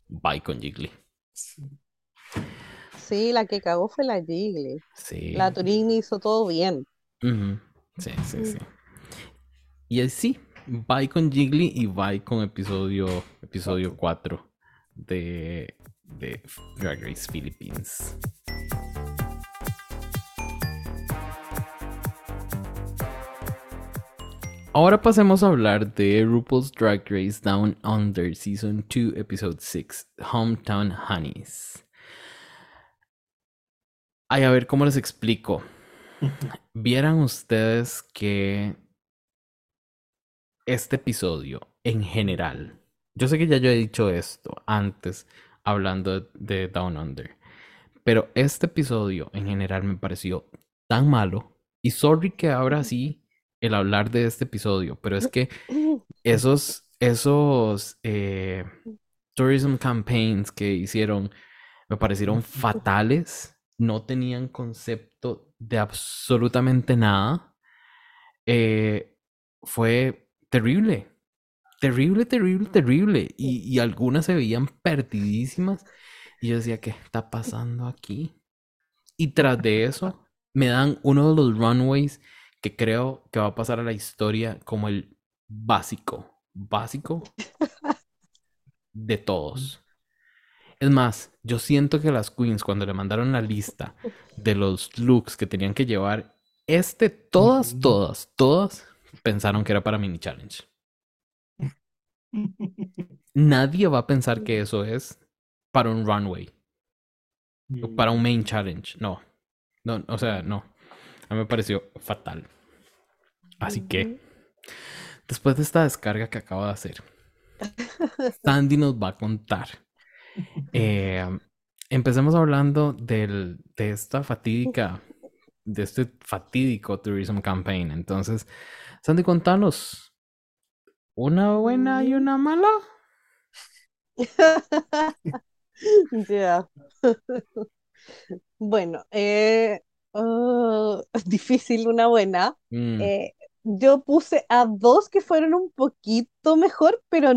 Bye con Jiggly. Sí, la que cagó fue la Jiggly. Sí. La Turín hizo todo bien. Sí, sí, sí. Y así, bye con Jiggly y bye con episodio, episodio 4 de, de Drag Race Philippines. Ahora pasemos a hablar de RuPaul's Drag Race Down Under Season 2, Episode 6, Hometown Honeys. Ay, a ver, ¿cómo les explico? Vieran ustedes que este episodio, en general, yo sé que ya yo he dicho esto antes, hablando de Down Under, pero este episodio en general me pareció tan malo, y sorry que ahora sí el hablar de este episodio, pero es que esos, esos eh, tourism campaigns que hicieron me parecieron fatales, no tenían concepto de absolutamente nada. Eh, fue terrible. Terrible, terrible, terrible. Y, y algunas se veían perdidísimas. Y yo decía, ¿qué está pasando aquí? Y tras de eso, me dan uno de los runways que creo que va a pasar a la historia como el básico, básico de todos. Es más, yo siento que las queens cuando le mandaron la lista de los looks que tenían que llevar, este, todas, todas, todas pensaron que era para mini challenge. Nadie va a pensar que eso es para un runway. o Para un main challenge. No. No, o sea, no. A mí me pareció fatal. Así que, después de esta descarga que acabo de hacer, Sandy nos va a contar. Eh, empecemos hablando del, de esta fatídica, de este fatídico Tourism Campaign. Entonces, Sandy, contanos. ¿Una buena y una mala? Ya. Bueno, eh, oh, difícil una buena. Mm, Eh, yo puse a dos que fueron un poquito mejor, pero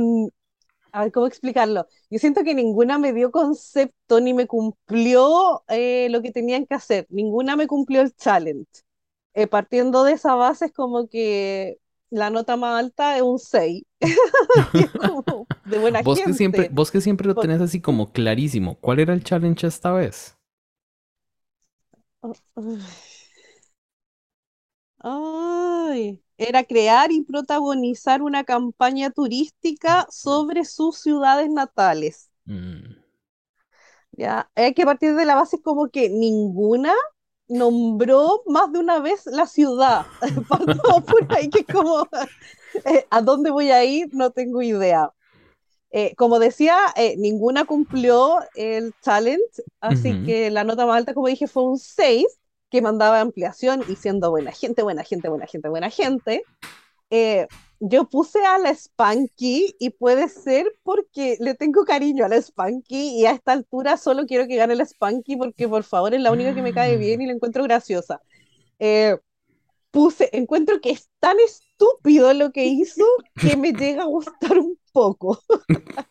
a ver cómo explicarlo. Yo siento que ninguna me dio concepto ni me cumplió eh, lo que tenían que hacer. Ninguna me cumplió el challenge. Eh, partiendo de esa base es como que la nota más alta es un 6. Y es como de buena Vos que siempre, gente. vos que siempre lo tenés así como clarísimo. ¿Cuál era el challenge esta vez? Ay, era crear y protagonizar una campaña turística sobre sus ciudades natales. Mm, ¿ya? Hay que partir de la base como que ninguna nombró más de una vez la ciudad. Partamos por ahí que como, eh, ¿a dónde voy a ir? No tengo idea. Eh, como decía, eh, ninguna cumplió el challenge, así Ujú. que la nota más alta, como dije, fue un 6, que mandaba ampliación y siendo buena gente, buena gente, buena gente, buena gente. Eh, yo puse a la Spanky y puede ser porque le tengo cariño a la Spanky y a esta altura solo quiero que gane la Spanky porque por favor es la única que me cae bien y la encuentro graciosa. Eh, puse, encuentro que es tan estúpido lo que hizo que me llega a gustar un poco.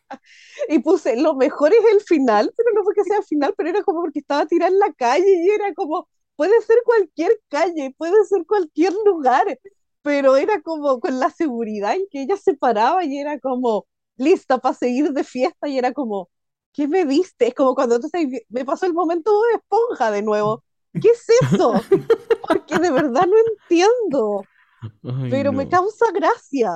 Y puse, lo mejor es el final, pero no porque sea el final, pero era como porque estaba tirada en la calle y era como, puede ser cualquier calle, puede ser cualquier lugar, pero era como con la seguridad en que ella se paraba y era como lista para seguir de fiesta y era como, ¿qué me diste? Es como cuando vi- me pasó el momento de esponja de nuevo. ¿Qué es eso? Porque de verdad no entiendo, Ay, pero me no. causa gracia.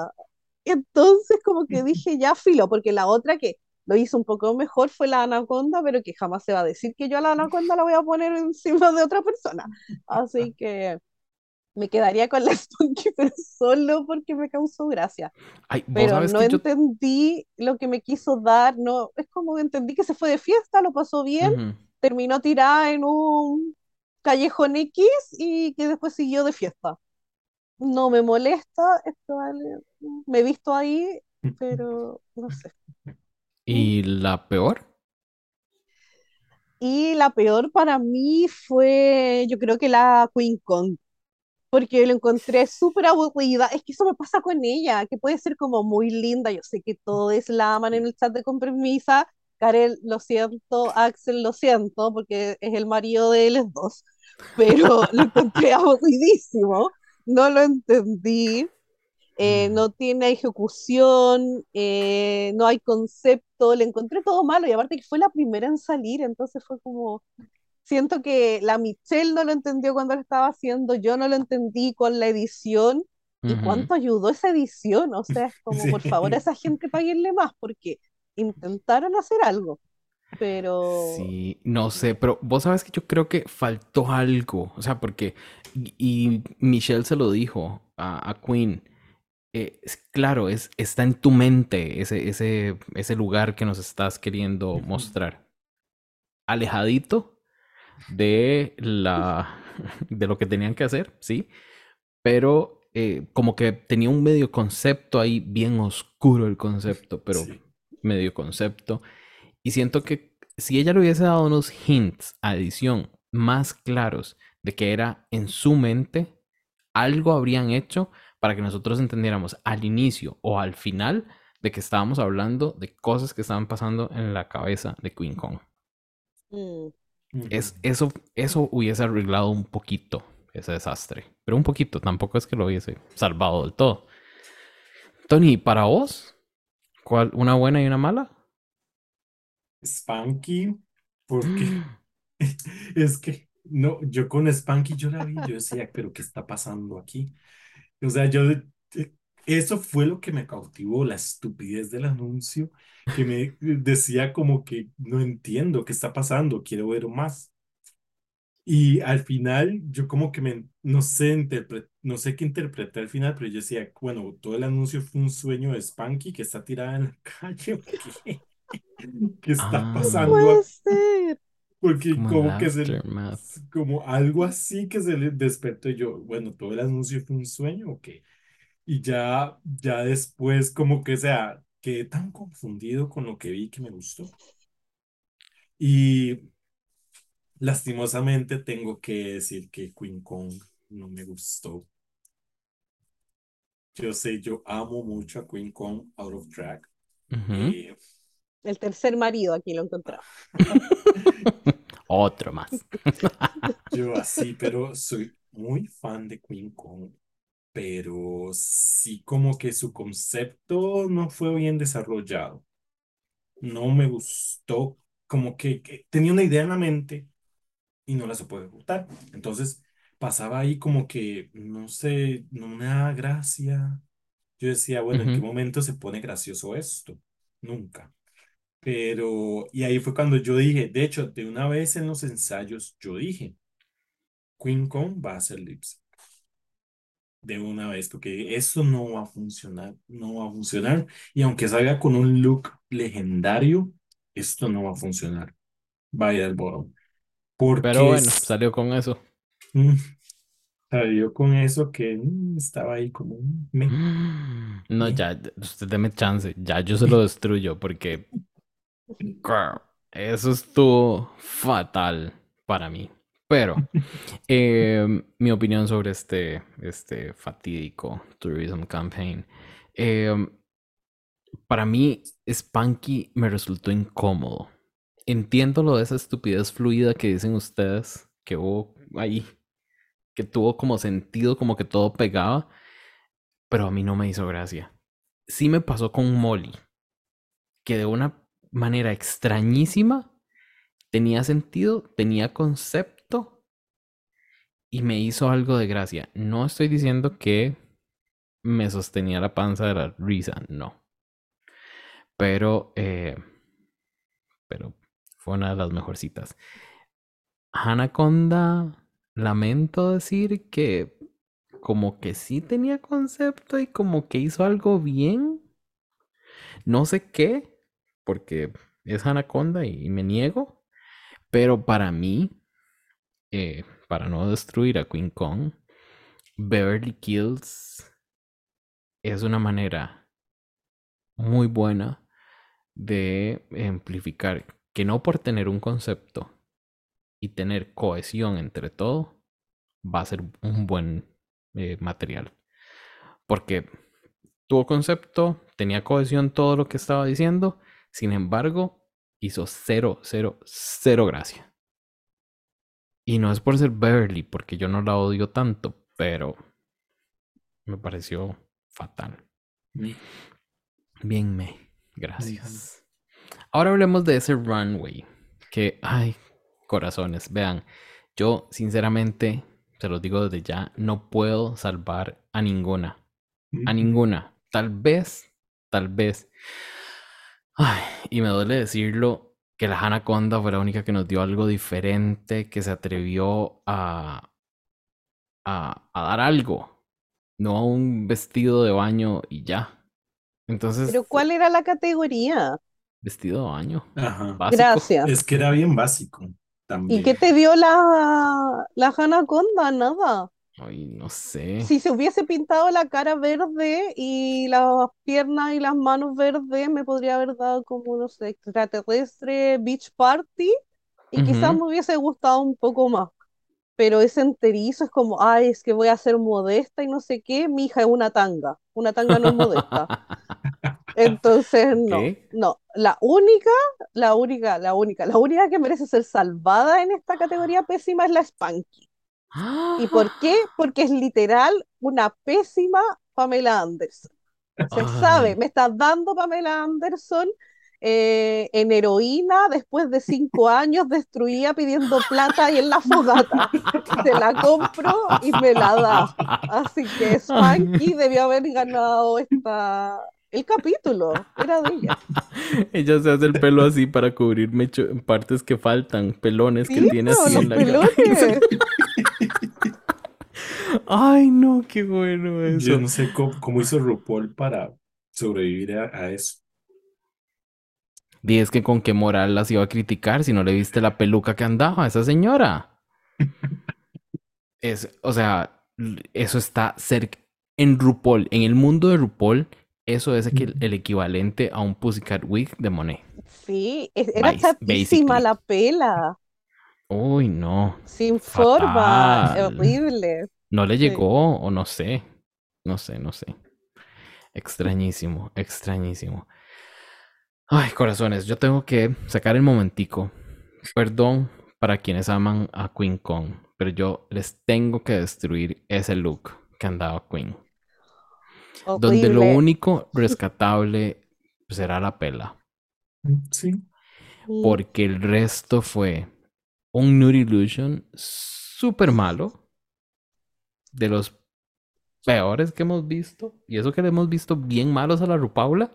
Entonces como que dije, ya filo, porque la otra que lo hizo un poco mejor fue la anaconda, pero que jamás se va a decir que yo a la anaconda la voy a poner encima de otra persona. Así que me quedaría con la Spunky, pero solo porque me causó gracia. Ay, Pero no yo... entendí lo que me quiso dar, no, es como entendí que se fue de fiesta, lo pasó bien, Ujú. terminó tirada en un callejón X y que después siguió de fiesta. No me molesta, vale- me he visto ahí, pero no sé. ¿Y la peor? Y la peor para mí fue, yo creo que la Queen Kong, porque lo encontré súper aburrida. Es que eso me pasa con ella, que puede ser como muy linda. Yo sé que todos la aman en el chat de Compromisa. Karel, lo siento, Axel, lo siento, porque es el marido de ellos dos, pero lo encontré aburridísimo, no lo entendí. Eh, Mm. no tiene ejecución, eh, no hay concepto, le encontré todo malo y aparte que fue la primera en salir, entonces fue como, siento que la Michelle no lo entendió cuando lo estaba haciendo, yo no lo entendí con la edición y cuánto ayudó esa edición, o sea, es como, por favor, a esa gente paguenle más porque intentaron hacer algo, pero Sí, no sé, pero vos sabes que yo creo que faltó algo, o sea, porque, y, y Michelle se lo dijo a, a Queen, eh, es- claro, es, está en tu mente ese, ese, ese lugar que nos estás queriendo mostrar, alejadito de la, de lo que tenían que hacer, sí, pero eh, como que tenía un medio concepto ahí, bien oscuro el concepto, pero Sí. medio concepto. Y siento que si ella le hubiese dado unos hints a edición más claros de que era en su mente, algo habrían hecho para que nosotros entendiéramos al inicio o al final de que estábamos hablando de cosas que estaban pasando en la cabeza de Queen Kong. Mm. Es, eso, eso hubiese arreglado un poquito ese desastre, pero un poquito, tampoco es que lo hubiese salvado del todo. Tony, para vos, ¿cuál, una buena y una mala? Spanky, porque es que no, yo con Spanky yo la vi, yo decía, pero ¿qué está pasando aquí? O sea, yo, eh, eso fue lo que me cautivó, la estupidez del anuncio, que me decía como que no entiendo qué está pasando, quiero ver más. Y al final yo como que me, no sé, interpre- no sé qué interpreté al final, pero yo decía, bueno, todo el anuncio fue un sueño de Spanky que está tirada en la calle, ¿o qué? ¿Qué está Ah, pasando Puede aquí? ser. Porque como como el que se, aftermath. como algo así que se le despertó y yo, bueno, todo el anuncio fue un sueño o qué? Y ya, ya después como que, sea, quedé tan confundido con lo que vi que me gustó. Y lastimosamente tengo que decir que Queen Kong no me gustó. Yo sé, yo amo mucho a Queen Kong Out of Track. Ujú. Eh, El tercer marido aquí lo encontramos. Otro más. yo así, pero soy muy fan de Queen Kong. Pero sí como que su concepto no fue bien desarrollado. No me gustó, como que, que tenía una idea en la mente y no la supo ejecutar. Entonces pasaba ahí como que, no sé, no me da gracia. Yo decía, bueno, ¿en qué momento se pone gracioso esto? Nunca. Pero, y ahí fue cuando yo dije, de hecho, de una vez en los ensayos, yo dije, Queen Kong va a hacer lip sync. De una vez, porque eso no va a funcionar, no va a funcionar. Y aunque salga con un look legendario, esto no va a funcionar. Vaya al bottom. Pero Porque bueno, es, salió con eso. mm, salió con eso que mm, estaba ahí como un me, No, ya, usted deme chance. Ya yo se lo destruyo porque eso estuvo fatal para mí. Pero eh, mi opinión sobre este, este fatídico Tourism Campaign. eh, para mí, Spanky me resultó incómodo. Entiendo lo de esa estupidez fluida que dicen ustedes, que hubo ahí, que tuvo como sentido, como que todo pegaba, pero a mí no me hizo gracia. Sí me pasó con Molly, que de una manera extrañísima tenía sentido, tenía concepto y me hizo algo de gracia. No estoy diciendo que me sostenía la panza de la risa, no. Pero, eh, pero fue una de las mejorcitas. Anaconda, lamento decir que como que sí tenía concepto y como que hizo algo bien. No sé qué, porque es Anaconda y, me niego. Pero para mí, eh, para no destruir a Queen Kong, Beverly Kills es una manera muy buena de amplificar que no por tener un concepto y tener cohesión entre todo va a ser un buen eh, material. Porque tuvo concepto, tenía cohesión todo lo que estaba diciendo, sin embargo, hizo cero, cero, cero gracia. Y no es por ser Beverly, porque yo no la odio tanto, pero me pareció fatal. me. Bien, me. Gracias. Ahora hablemos de ese runway. Que, ay, corazones, vean, yo sinceramente, se los digo desde ya, no puedo salvar a ninguna. A ninguna. Tal vez, tal vez. Ay, y me duele decirlo, que la Anaconda fue la única que nos dio algo diferente, que se atrevió a, a, a dar algo, no a un vestido de baño y ya. Entonces, Pero ¿cuál era la categoría? vestido de baño, Ajá. básico. Gracias. Es que era bien básico ¿Y también. qué te dio la, la Anaconda? Nada. Ay, no sé. Si se hubiese pintado la cara verde y las piernas y las manos verdes, me podría haber dado como, no sé, extraterrestre, beach party, y quizás Ujú. me hubiese gustado un poco más. pero es enterizo, es como, ay, es que voy a ser modesta y no sé qué, mi hija es una tanga, una tanga no es modesta. Entonces, no, no, la única, la única, la única, la única que merece ser salvada en esta categoría pésima es la Spanky. ¿Y por qué? Porque es literal una pésima Pamela Anderson. Se sabe, me estás dando Pamela Anderson eh, en heroína después de cinco años destruida pidiendo plata y en la fogata. Te la compro y me la da. Así que Spanky debió haber ganado esta, el capítulo. Era de ella. Ella se hace el pelo así para cubrir mecho- partes que faltan, pelones que tiene así en la cabeza. Ay, no, qué bueno Yo eso. no sé cómo, cómo hizo RuPaul para sobrevivir a, a eso. Di es que con qué moral las iba a criticar si no le viste la peluca que andaba a esa señora. Es, o sea, eso está cerca. En RuPaul, en el mundo de RuPaul, eso es el equivalente a un Pussycat Wig de Monet. Sí, era chapísima la pela. Uy, no. Sin forma. Fatal. Horrible. No le Sí. llegó o no sé. No sé, no sé. Extrañísimo, extrañísimo. Ay, corazones, yo tengo que sacar el momentico. Perdón para quienes aman a Queen Kong, pero yo les tengo que destruir ese look que andaba Queen. Donde lo único rescatable será la pela, Sí. Porque el resto fue un Nude Illusion súper malo, de los peores que hemos visto, y eso que le hemos visto bien malos a la Rupaula,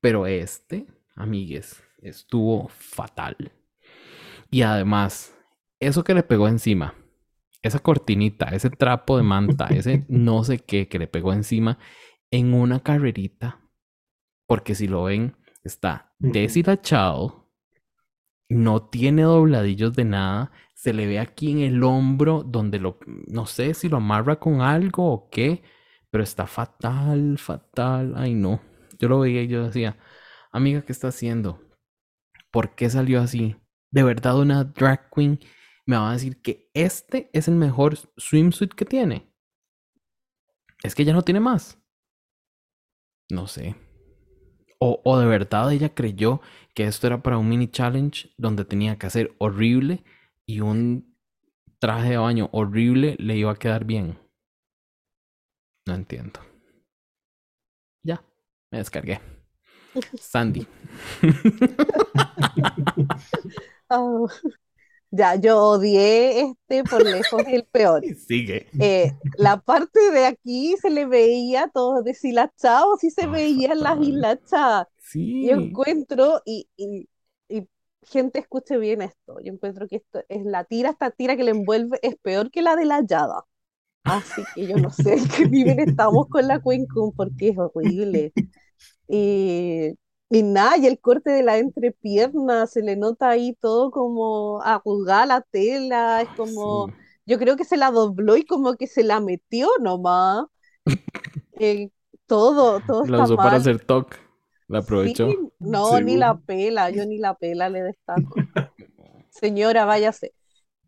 pero este, amigues, estuvo fatal. Y además, eso que le pegó encima, esa cortinita, ese trapo de manta, ese no sé qué que le pegó encima en una carrerita, porque si lo ven, está deshilachado, no tiene dobladillos de nada, se le ve aquí en el hombro donde lo, no sé si lo amarra con algo o qué, pero está fatal, fatal, ay no. Yo lo veía y yo decía, amiga, ¿qué está haciendo? ¿Por qué salió así? ¿De verdad una drag queen me va a decir que este es el mejor swimsuit que tiene? Es que ya no tiene más. No sé. O, o de verdad ella creyó que esto era para un mini challenge donde tenía que hacer horrible y un traje de baño horrible le iba a quedar bien. No entiendo. Ya, me descargué. Sandy. Ah, ya, yo odié este por lejos el peor. Sigue. Eh, la parte de aquí se le veía todo deshilachado, sí se veían las hilachadas. Sí. Yo encuentro, y, y, y gente escuche bien esto, yo encuentro que esto es la tira, esta tira que le envuelve es peor que la de la Yada. Así que yo no sé qué nivel estamos con la Queen Kun porque es horrible. Y, y nada, y el corte de la entrepierna, se le nota ahí todo como arrugada la tela, es como, Sí. yo creo que se la dobló y como que se la metió nomás. Eh, todo, todo La está usó para hacer talk. La aprovechó. Sí, no, ni la pela, yo ni la pela le destaco. Señora, váyase.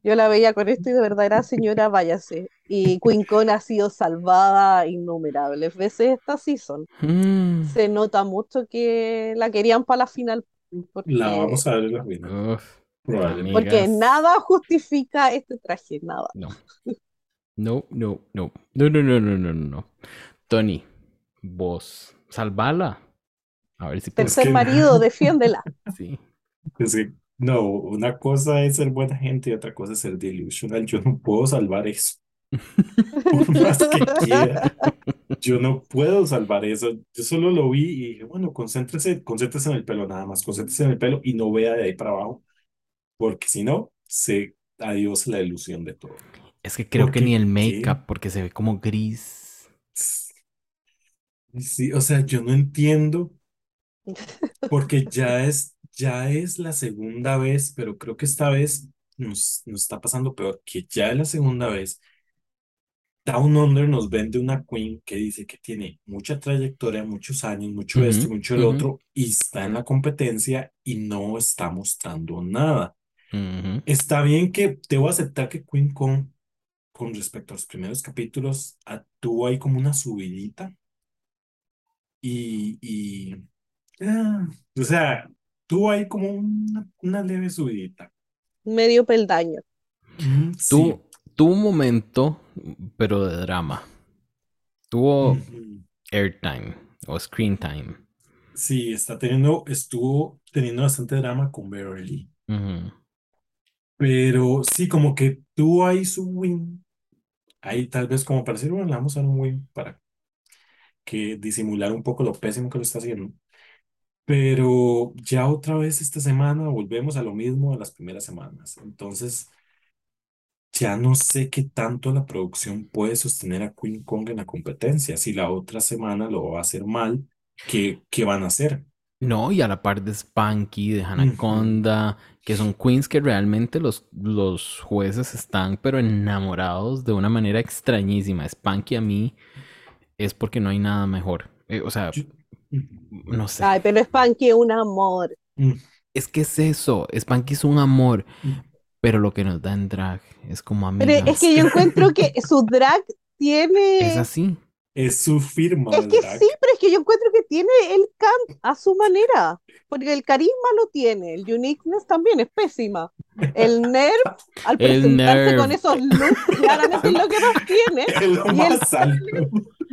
Yo la veía con esto y de verdad era señora, váyase. Y Queen Con ha sido salvada innumerables veces esta season. Mm. Se nota mucho que la querían para la final La porque, vamos a ver en la final, Uf, probablemente. porque amigas. nada justifica este traje, nada. No. No, no, no. No, no, no, no, no, no, no. Tony, vos, salvala. A ver si puedes. Tercer marido, defiéndela. Sí. Es que, no, una cosa es ser buena gente y otra cosa es ser delusional. Yo no puedo salvar eso. Por más que quiera. Yo no puedo salvar eso. Yo solo lo vi y dije, bueno, concéntrese, concéntrese en el pelo nada más, concéntrese en el pelo y no vea de ahí para abajo, porque si no, se adiós la ilusión de todo. Es que creo que Porque, ni el ¿qué? make-up, porque se ve como gris. Sí, o sea, yo no entiendo, porque ya es, ya es la segunda vez, pero creo que esta vez nos, nos está pasando peor, que ya es la segunda vez. Down Under nos vende una queen que dice que tiene mucha trayectoria, muchos años, mucho esto y Ujú, mucho el otro, y está en la competencia y no está mostrando nada. Está bien que debo aceptar que Queen Kong, con respecto a los primeros capítulos, tuvo ahí como una subidita y, y ah, o sea, tuvo ahí como una, una leve subidita. Medio peldaño. Mm, sí. Tuvo, tuvo un momento, pero de drama. Tuvo airtime o screen time. Sí, está teniendo, estuvo teniendo bastante drama con Beverly. Pero sí, como que tuvo ahí su win. Ahí tal vez como para decir, bueno, le vamos a dar un win para que disimular un poco lo pésimo que lo está haciendo. Pero ya otra vez esta semana volvemos a lo mismo de las primeras semanas. Entonces, ya no sé qué tanto la producción puede sostener a Queen Kong en la competencia. Si la otra semana lo va a hacer mal, ¿qué, qué van a hacer? No, y a la par de Spanky, de Anaconda, que son queens que realmente los, los jueces están pero enamorados de una manera extrañísima. Spanky a mí es porque no hay nada mejor. Eh, o sea, Yo- no sé. Ay, pero Spanky es un amor. Mm, Es que es eso, Spanky es un amor, mm. pero lo que nos da en drag es como Pero amigas. es que yo encuentro que su drag tiene. Es así. Es su firma Es que drag. sí, pero es que yo encuentro que tiene el camp a su manera. Porque el carisma lo tiene, el uniqueness también es pésima. El nerve, al El presentarse nerve. con esos looks, claramente es lo que más tiene. Es lo Y más.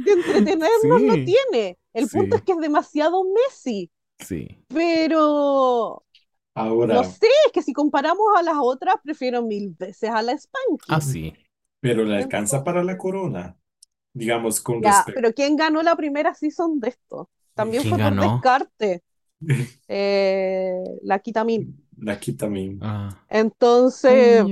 De entretenernos lo Sí. tiene. El punto Sí. es que es demasiado Messi. Sí. Pero Ahora, no sé, es que si comparamos a las otras, prefiero mil veces a la Spanky. Así. pero le alcanza para la corona. Digamos, con Ya, respecto. pero ¿quién ganó la primera season de esto? También ¿Quién fue por ganó? descarte. Eh, la Kitamin. La también. Ah. Entonces.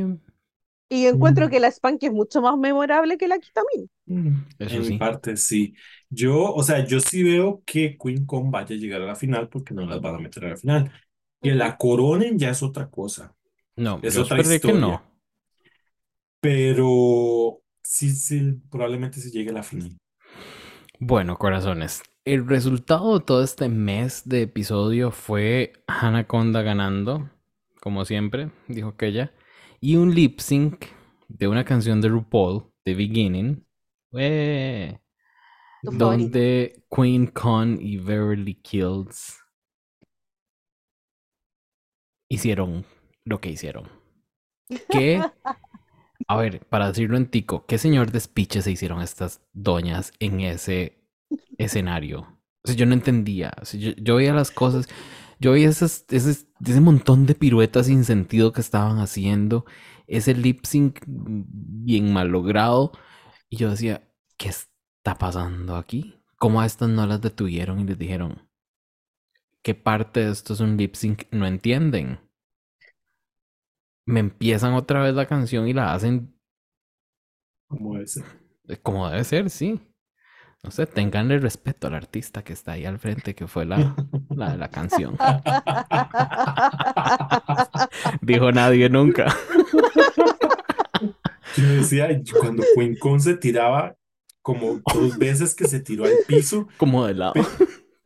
Y encuentro Mm. que la Spanky es mucho más memorable que la Kitamin. Mm, Eso En mi sí. parte, sí. Yo, o sea, yo sí veo que Queen Kong vaya a llegar a la final porque no las van a meter a la final. Que la coronen ya es otra cosa. No, Es yo otra que historia. no. Pero sí, sí, probablemente se llegue a la final. Bueno, corazones, el resultado de todo este mes de episodio fue Anaconda ganando, como siempre, dijo aquella, y un lip sync de una canción de RuPaul, The Beginning, ¡eh! Donde Queen Con y Beverly Kills hicieron lo que hicieron. ¿Qué? A ver, para decirlo en tico, ¿qué señor despiche se hicieron estas doñas en ese escenario? O sea, yo no entendía. O sea, yo, yo veía las cosas, yo esas, ese, ese montón de piruetas sin sentido que estaban haciendo, ese lip sync bien mal logrado, y yo decía, ¿qué está pasando aquí? ¿Cómo a estas no las detuvieron y les dijeron, ¿qué parte de esto es un lip sync? No entienden. Me empiezan otra vez la canción y la hacen Como ese. eh, como debe ser, sí. No sé, tenganle respeto al artista que está ahí al frente, que fue la, la de la canción. Dijo nadie nunca. Yo decía, cuando Kong se tiraba como dos veces que se tiró al piso, Como de lado.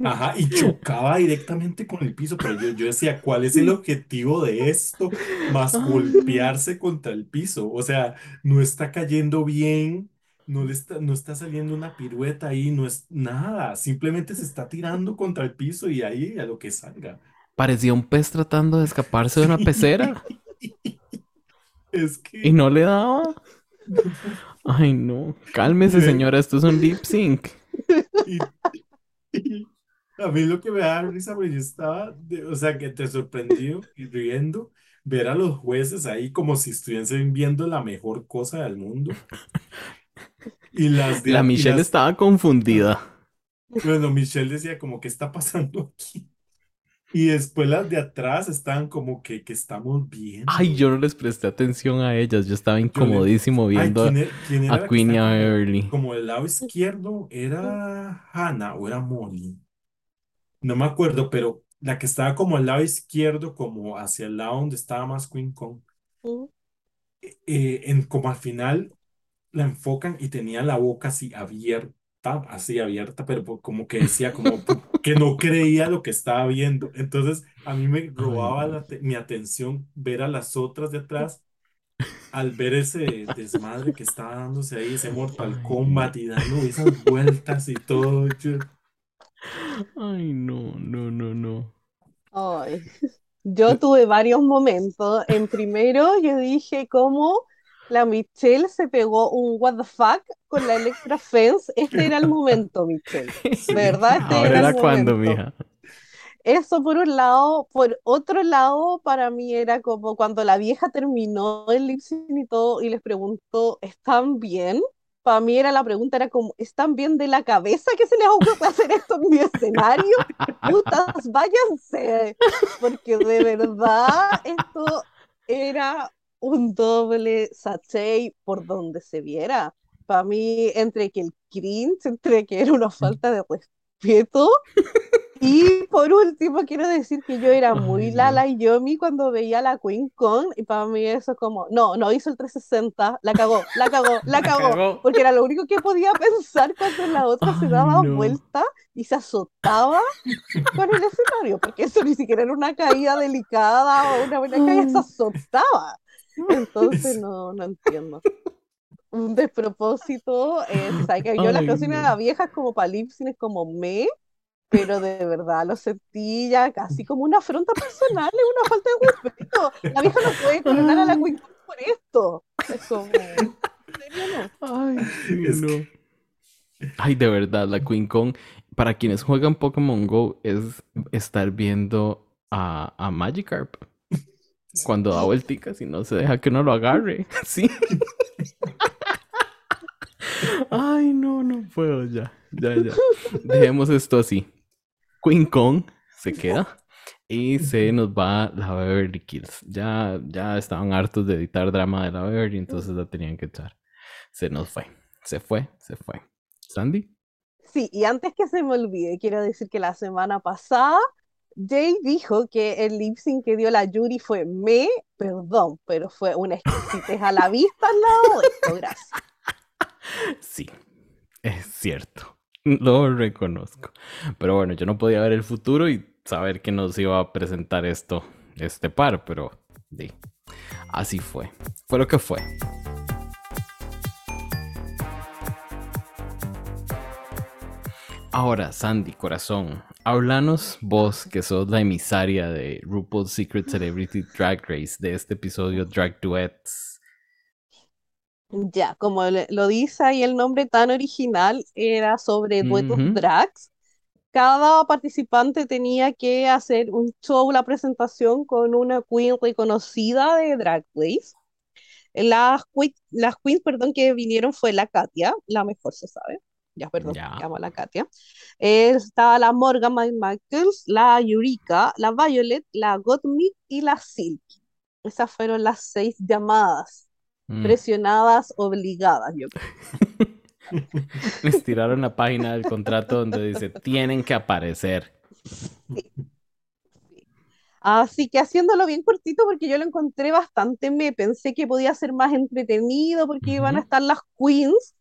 ajá, y chocaba directamente con el piso, pero yo, yo decía, ¿cuál es el objetivo de esto? Más golpearse contra el piso, o sea, no está cayendo bien, no le está, no está saliendo una pirueta ahí, no es nada, simplemente se está tirando contra el piso y ahí a lo que salga. Parecía un pez tratando de escaparse de una pecera Es y que no le daba. Ay, no. Cálmese, señora, esto es un lip sync. Y, y a mí lo que me da risa, porque yo estaba, de- o sea, que te sorprendió y riendo ver a los jueces ahí como si estuviesen viendo la mejor cosa del mundo. Y las de La y Michelle las- estaba confundida. bueno, Michelle decía como, ¿qué está pasando aquí? Y después las de atrás estaban como que, que estamos viendo. Ay, yo no les presté atención a ellas. Yo estaba Yo le- incomodísimo Ay, viendo ¿quién, e- quién era a la que Queen y a Beverly. Como del lado izquierdo era Hannah o era Molly. No me acuerdo, pero la que estaba como al lado izquierdo, como hacia el lado donde estaba más Queen Kong, eh, en, como al final la enfocan y tenía la boca así abierta así abierta, pero como que decía, como que no creía lo que estaba viendo. Entonces a mí me robaba la te- mi atención ver a las otras de atrás al ver ese desmadre que estaba dándose ahí, ese Mortal. Kombat y dando esas vueltas y todo. yo- Ay, no, no, no, no. Ay, yo tuve varios momentos. En primero, yo dije cómo la Michelle se pegó un what the fuck con la Electra Fence. Este era el momento, Michelle. De verdad, este Ahora era era el cuando, mija. Eso por un lado, por otro lado, para mí era como cuando la vieja terminó el lip sync y todo y les preguntó, ¿están bien? Para mí era la pregunta, era como, ¿están bien de la cabeza que se les ocurre hacer esto en mi escenario? Putas, váyanse, porque de verdad esto era un doble sachet por donde se viera. Para mí, entre que el cringe, entre que era una falta de respeto, y por último, quiero decir que yo era muy. Lala y Yomi cuando veía a la Queen Con, y para mí eso es como, no, no hizo el 360, la cagó, la cagó, la La cagó, cagó. porque era lo único que podía pensar cuando la otra se Ay, daba no. vuelta y se azotaba con el escenario, porque eso ni siquiera era una caída delicada o una buena caída, se azotaba. Entonces no, no entiendo. Un despropósito, eh, que yo las canciones de no. la vieja es como para es como me, pero de verdad lo sentí ya casi como una afronta personal, es una falta de respeto. La vieja no puede coronar a la Queen por esto. Es como, ¿en serio no? Ay, Es no. que- Ay, de verdad, la Queen Kong, para quienes juegan Pokémon Go, es estar viendo a, a Magikarp cuando da vuelticas y no se deja que uno lo agarre. Sí. Ay, no, no puedo ya. Ya, ya. Dejemos esto así. Queen Kong se queda y se nos va la Beverly Kills. Ya, ya estaban hartos de editar drama de la Beverly, entonces la tenían que echar. Se nos fue. Se fue, se fue. Sandy. Sí, y antes que se me olvide, quiero decir que la semana pasada Jay dijo que el lip sync que dio la Yuri fue me, perdón, pero fue una exquisitez a la vista al lado gracias. Sí, es cierto. Lo reconozco. Pero bueno, yo no podía ver el futuro y saber que nos iba a presentar esto, este par, pero sí, así fue. Fue lo que fue. Ahora, Sandy, corazón, háblanos vos que sos la emisaria de RuPaul's Secret Celebrity Drag Race de este episodio Drag Duets. Ya, como lo dice ahí el nombre tan original, era sobre duetos drags. Cada participante tenía que hacer un show, la presentación con una queen reconocida de Drag Race. Las, las queens, perdón, que vinieron fue la Katia, la mejor se sabe. Ya, perdón, Ya. llamo a la Katia. Eh, estaba la Morgan Michaels, la Eureka, la Violet, la Gottmik y la Silk. Esas fueron las seis llamadas, Mm. presionadas, obligadas, yo creo. Les tiraron la página del contrato donde dice tienen que aparecer. Así que haciéndolo bien cortito, porque yo lo encontré bastante, me pensé que podía ser más entretenido porque iban a estar las queens.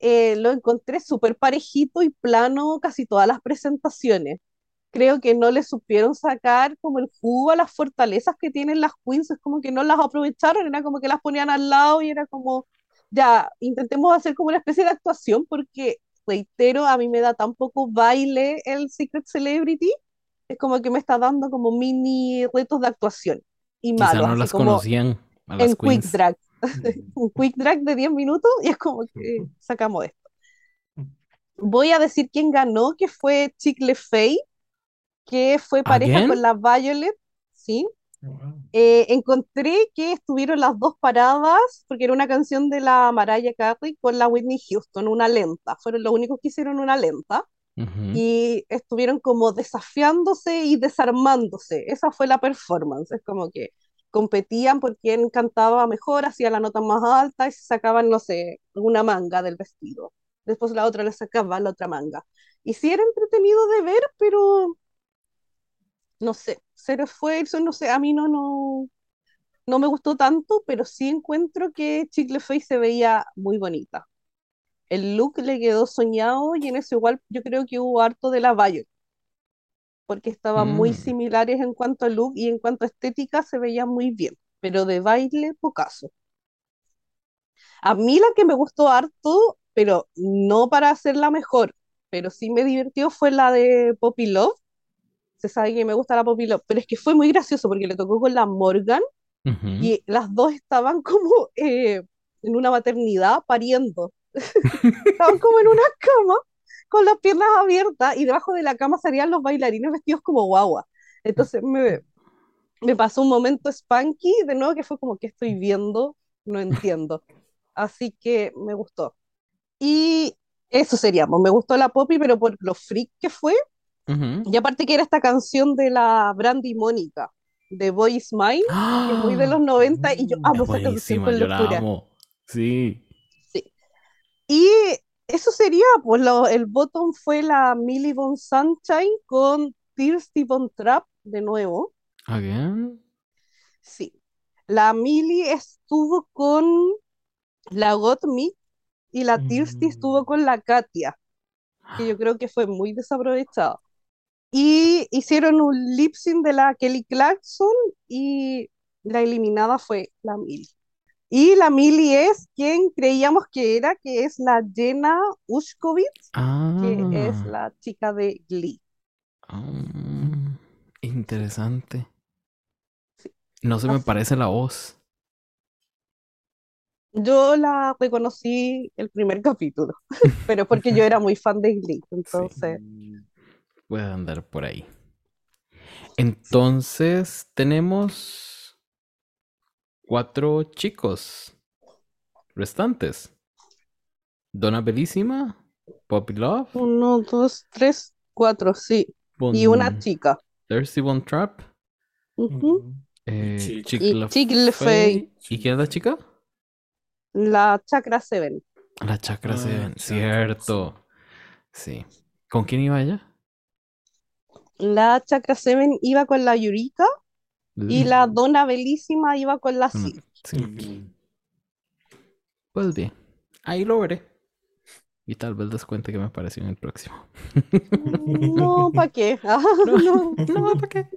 Eh, lo encontré súper parejito y plano casi todas las presentaciones. Creo que no le supieron sacar como el jugo a las fortalezas que tienen las queens, es como que no las aprovecharon, era como que las ponían al lado y era como, ya, intentemos hacer como una especie de actuación porque, reitero, a mí me da tan poco baile el Secret Celebrity es como que me está dando como mini retos de actuación y Quizá no las como conocían a las en quick queens. drag. Un quick drag de 10 minutos y es como que sacamos esto. Voy a decir quién ganó, que fue Chicle Fey, que fue pareja ¿Again? con la Violet, ¿sí? Wow. Eh, encontré que estuvieron las dos paradas, porque era una canción de la Mariah Carey con la Whitney Houston, una lenta. Fueron los únicos que hicieron una lenta. Ujú. y estuvieron como desafiándose y desarmándose. Esa fue la performance. Es como que competían por quién cantaba mejor, hacía la nota más alta y se sacaban, no sé, una manga del vestido. Después la otra le sacaba la otra manga. Y sí era entretenido de ver, pero no sé, cero esfuerzo, no sé, a mí no, no, no me gustó tanto, pero sí encuentro que Chicle Face se veía muy bonita. el look le quedó soñado y en eso igual yo creo que hubo harto de la Violet, porque estaban muy Mm. similares en cuanto a look y en cuanto a estética se veían muy bien, pero de baile pocaso. A mí la que me gustó harto, pero no para hacerla mejor, pero sí me divirtió fue la de Poppy Love. Se sabe que me gusta la Poppy Love, pero es que fue muy gracioso porque le tocó con la Morgan Ujú. y las dos estaban como eh, en una maternidad pariendo. Estaban como en una cama con las piernas abiertas y debajo de la cama salían los bailarines vestidos como guagua. Entonces me, me pasó un momento Spanky de nuevo que fue como que estoy viendo, no entiendo. Así que me gustó. Y eso seríamos, me gustó la Poppy, pero por lo freak que fue. Ujú. Y aparte que era esta canción de la Brandy Mónica, de Boy Is Mine, que es muy de los 90 y yo amo esa canción con locura. Sí. Sí. Y eso sería, pues lo- el bottom fue la Millie Von Sunshine con Thirsty Von Trap de nuevo. Again. Sí. La Millie estuvo con la Got Me y la Thirsty estuvo Mm. con la Katia, que yo creo que fue muy desaprovechado. Y hicieron un lip sync de la Kelly Clarkson y la eliminada fue la Millie. Y la Millie es quien creíamos que era, que es la Jenna Ushkovitz, que es Ah. la chica de Glee. Ah, interesante. Sí. No se me parece la voz. Yo la reconocí el primer capítulo, pero porque yo era muy fan de Glee, entonces Puede andar por ahí. Entonces, tenemos cuatro chicos restantes. Donna Belísima, Poppy Love, uno, dos, tres, cuatro, sí, y una chica. Thirsty Von Trap, eh. Chick Y La Chick La Fey. ¿Y quién es la chica? La Chakra Seven. La Chakra Ah, Seven, Chakra, cierto. Sí. ¿Con quién iba ella? La Chakra Seven iba con la Yurika y la Dona Belísima iba con la Silk. sí. Pues bien, ahí lo veré. Y tal vez les cuente qué me pareció en el próximo. No, ¿para qué? Ah, No, no. no, ¿para qué?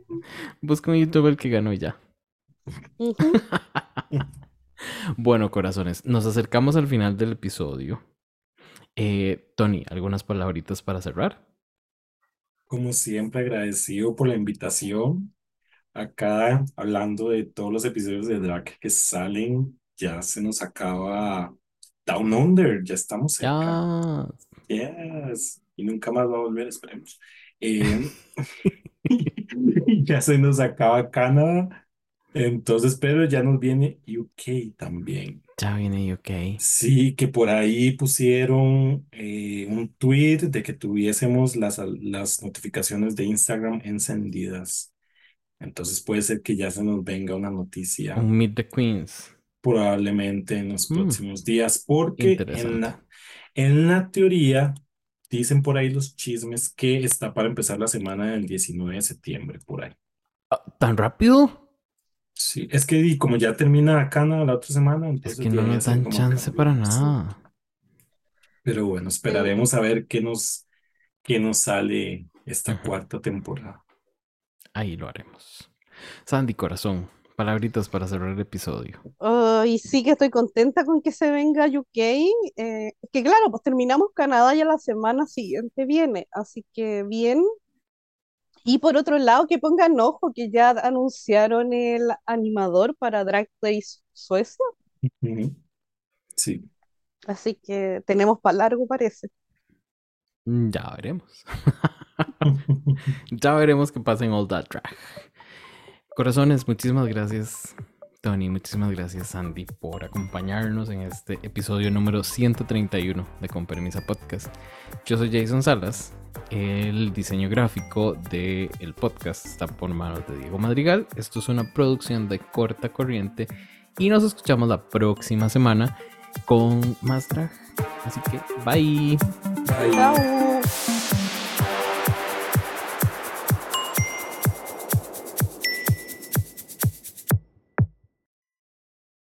Busco en YouTube el que ganó y ya. Bueno, corazones, nos acercamos al final del episodio. Eh, Tony, ¿algunas palabritas para cerrar? Como siempre, agradecido por la invitación. Acá, hablando de todos los episodios de Drag que salen, ya se nos acaba Down Under, ya estamos cerca. Yes. Y nunca más va a volver, esperemos. Eh, ya se nos acaba Canadá, entonces, pero ya nos viene UK también. Ya viene UK. Sí, que por ahí pusieron eh, un tweet de que tuviésemos las, las notificaciones de Instagram encendidas. Entonces puede ser que ya se nos venga una noticia Un Meet the Queens. probablemente en los Mm. próximos días, porque en la, en la teoría dicen por ahí los chismes que está para empezar la semana del 19 de septiembre, por ahí. Ah, ¿Tan rápido? Sí, es que y como ya termina Cana la otra semana, Es entonces que no nos dan chance para nada. Pero bueno, esperaremos a ver qué nos, qué nos sale esta cuarta temporada. Ahí lo haremos. Sandy, corazón, palabritas para cerrar el episodio. Oh, y sí que estoy contenta con que se venga UK. eh, que claro, pues terminamos Canadá ya la semana siguiente viene, así que bien. Y por otro lado, que pongan ojo que ya anunciaron el animador para Drag Race Suecia. Sí. así que tenemos para largo parece. Ya veremos. Ya veremos qué pasa en All That Drag. Corazones, muchísimas gracias, Tony. Muchísimas gracias, Sandy, por acompañarnos en este episodio número 131 de Con Permisa Podcast. Yo soy Jason Salas. El diseño gráfico del podcast está por manos de Diego Madrigal. Esto es una producción de corta corriente. Y nos escuchamos la próxima semana con más drag. Así que, bye. Chao.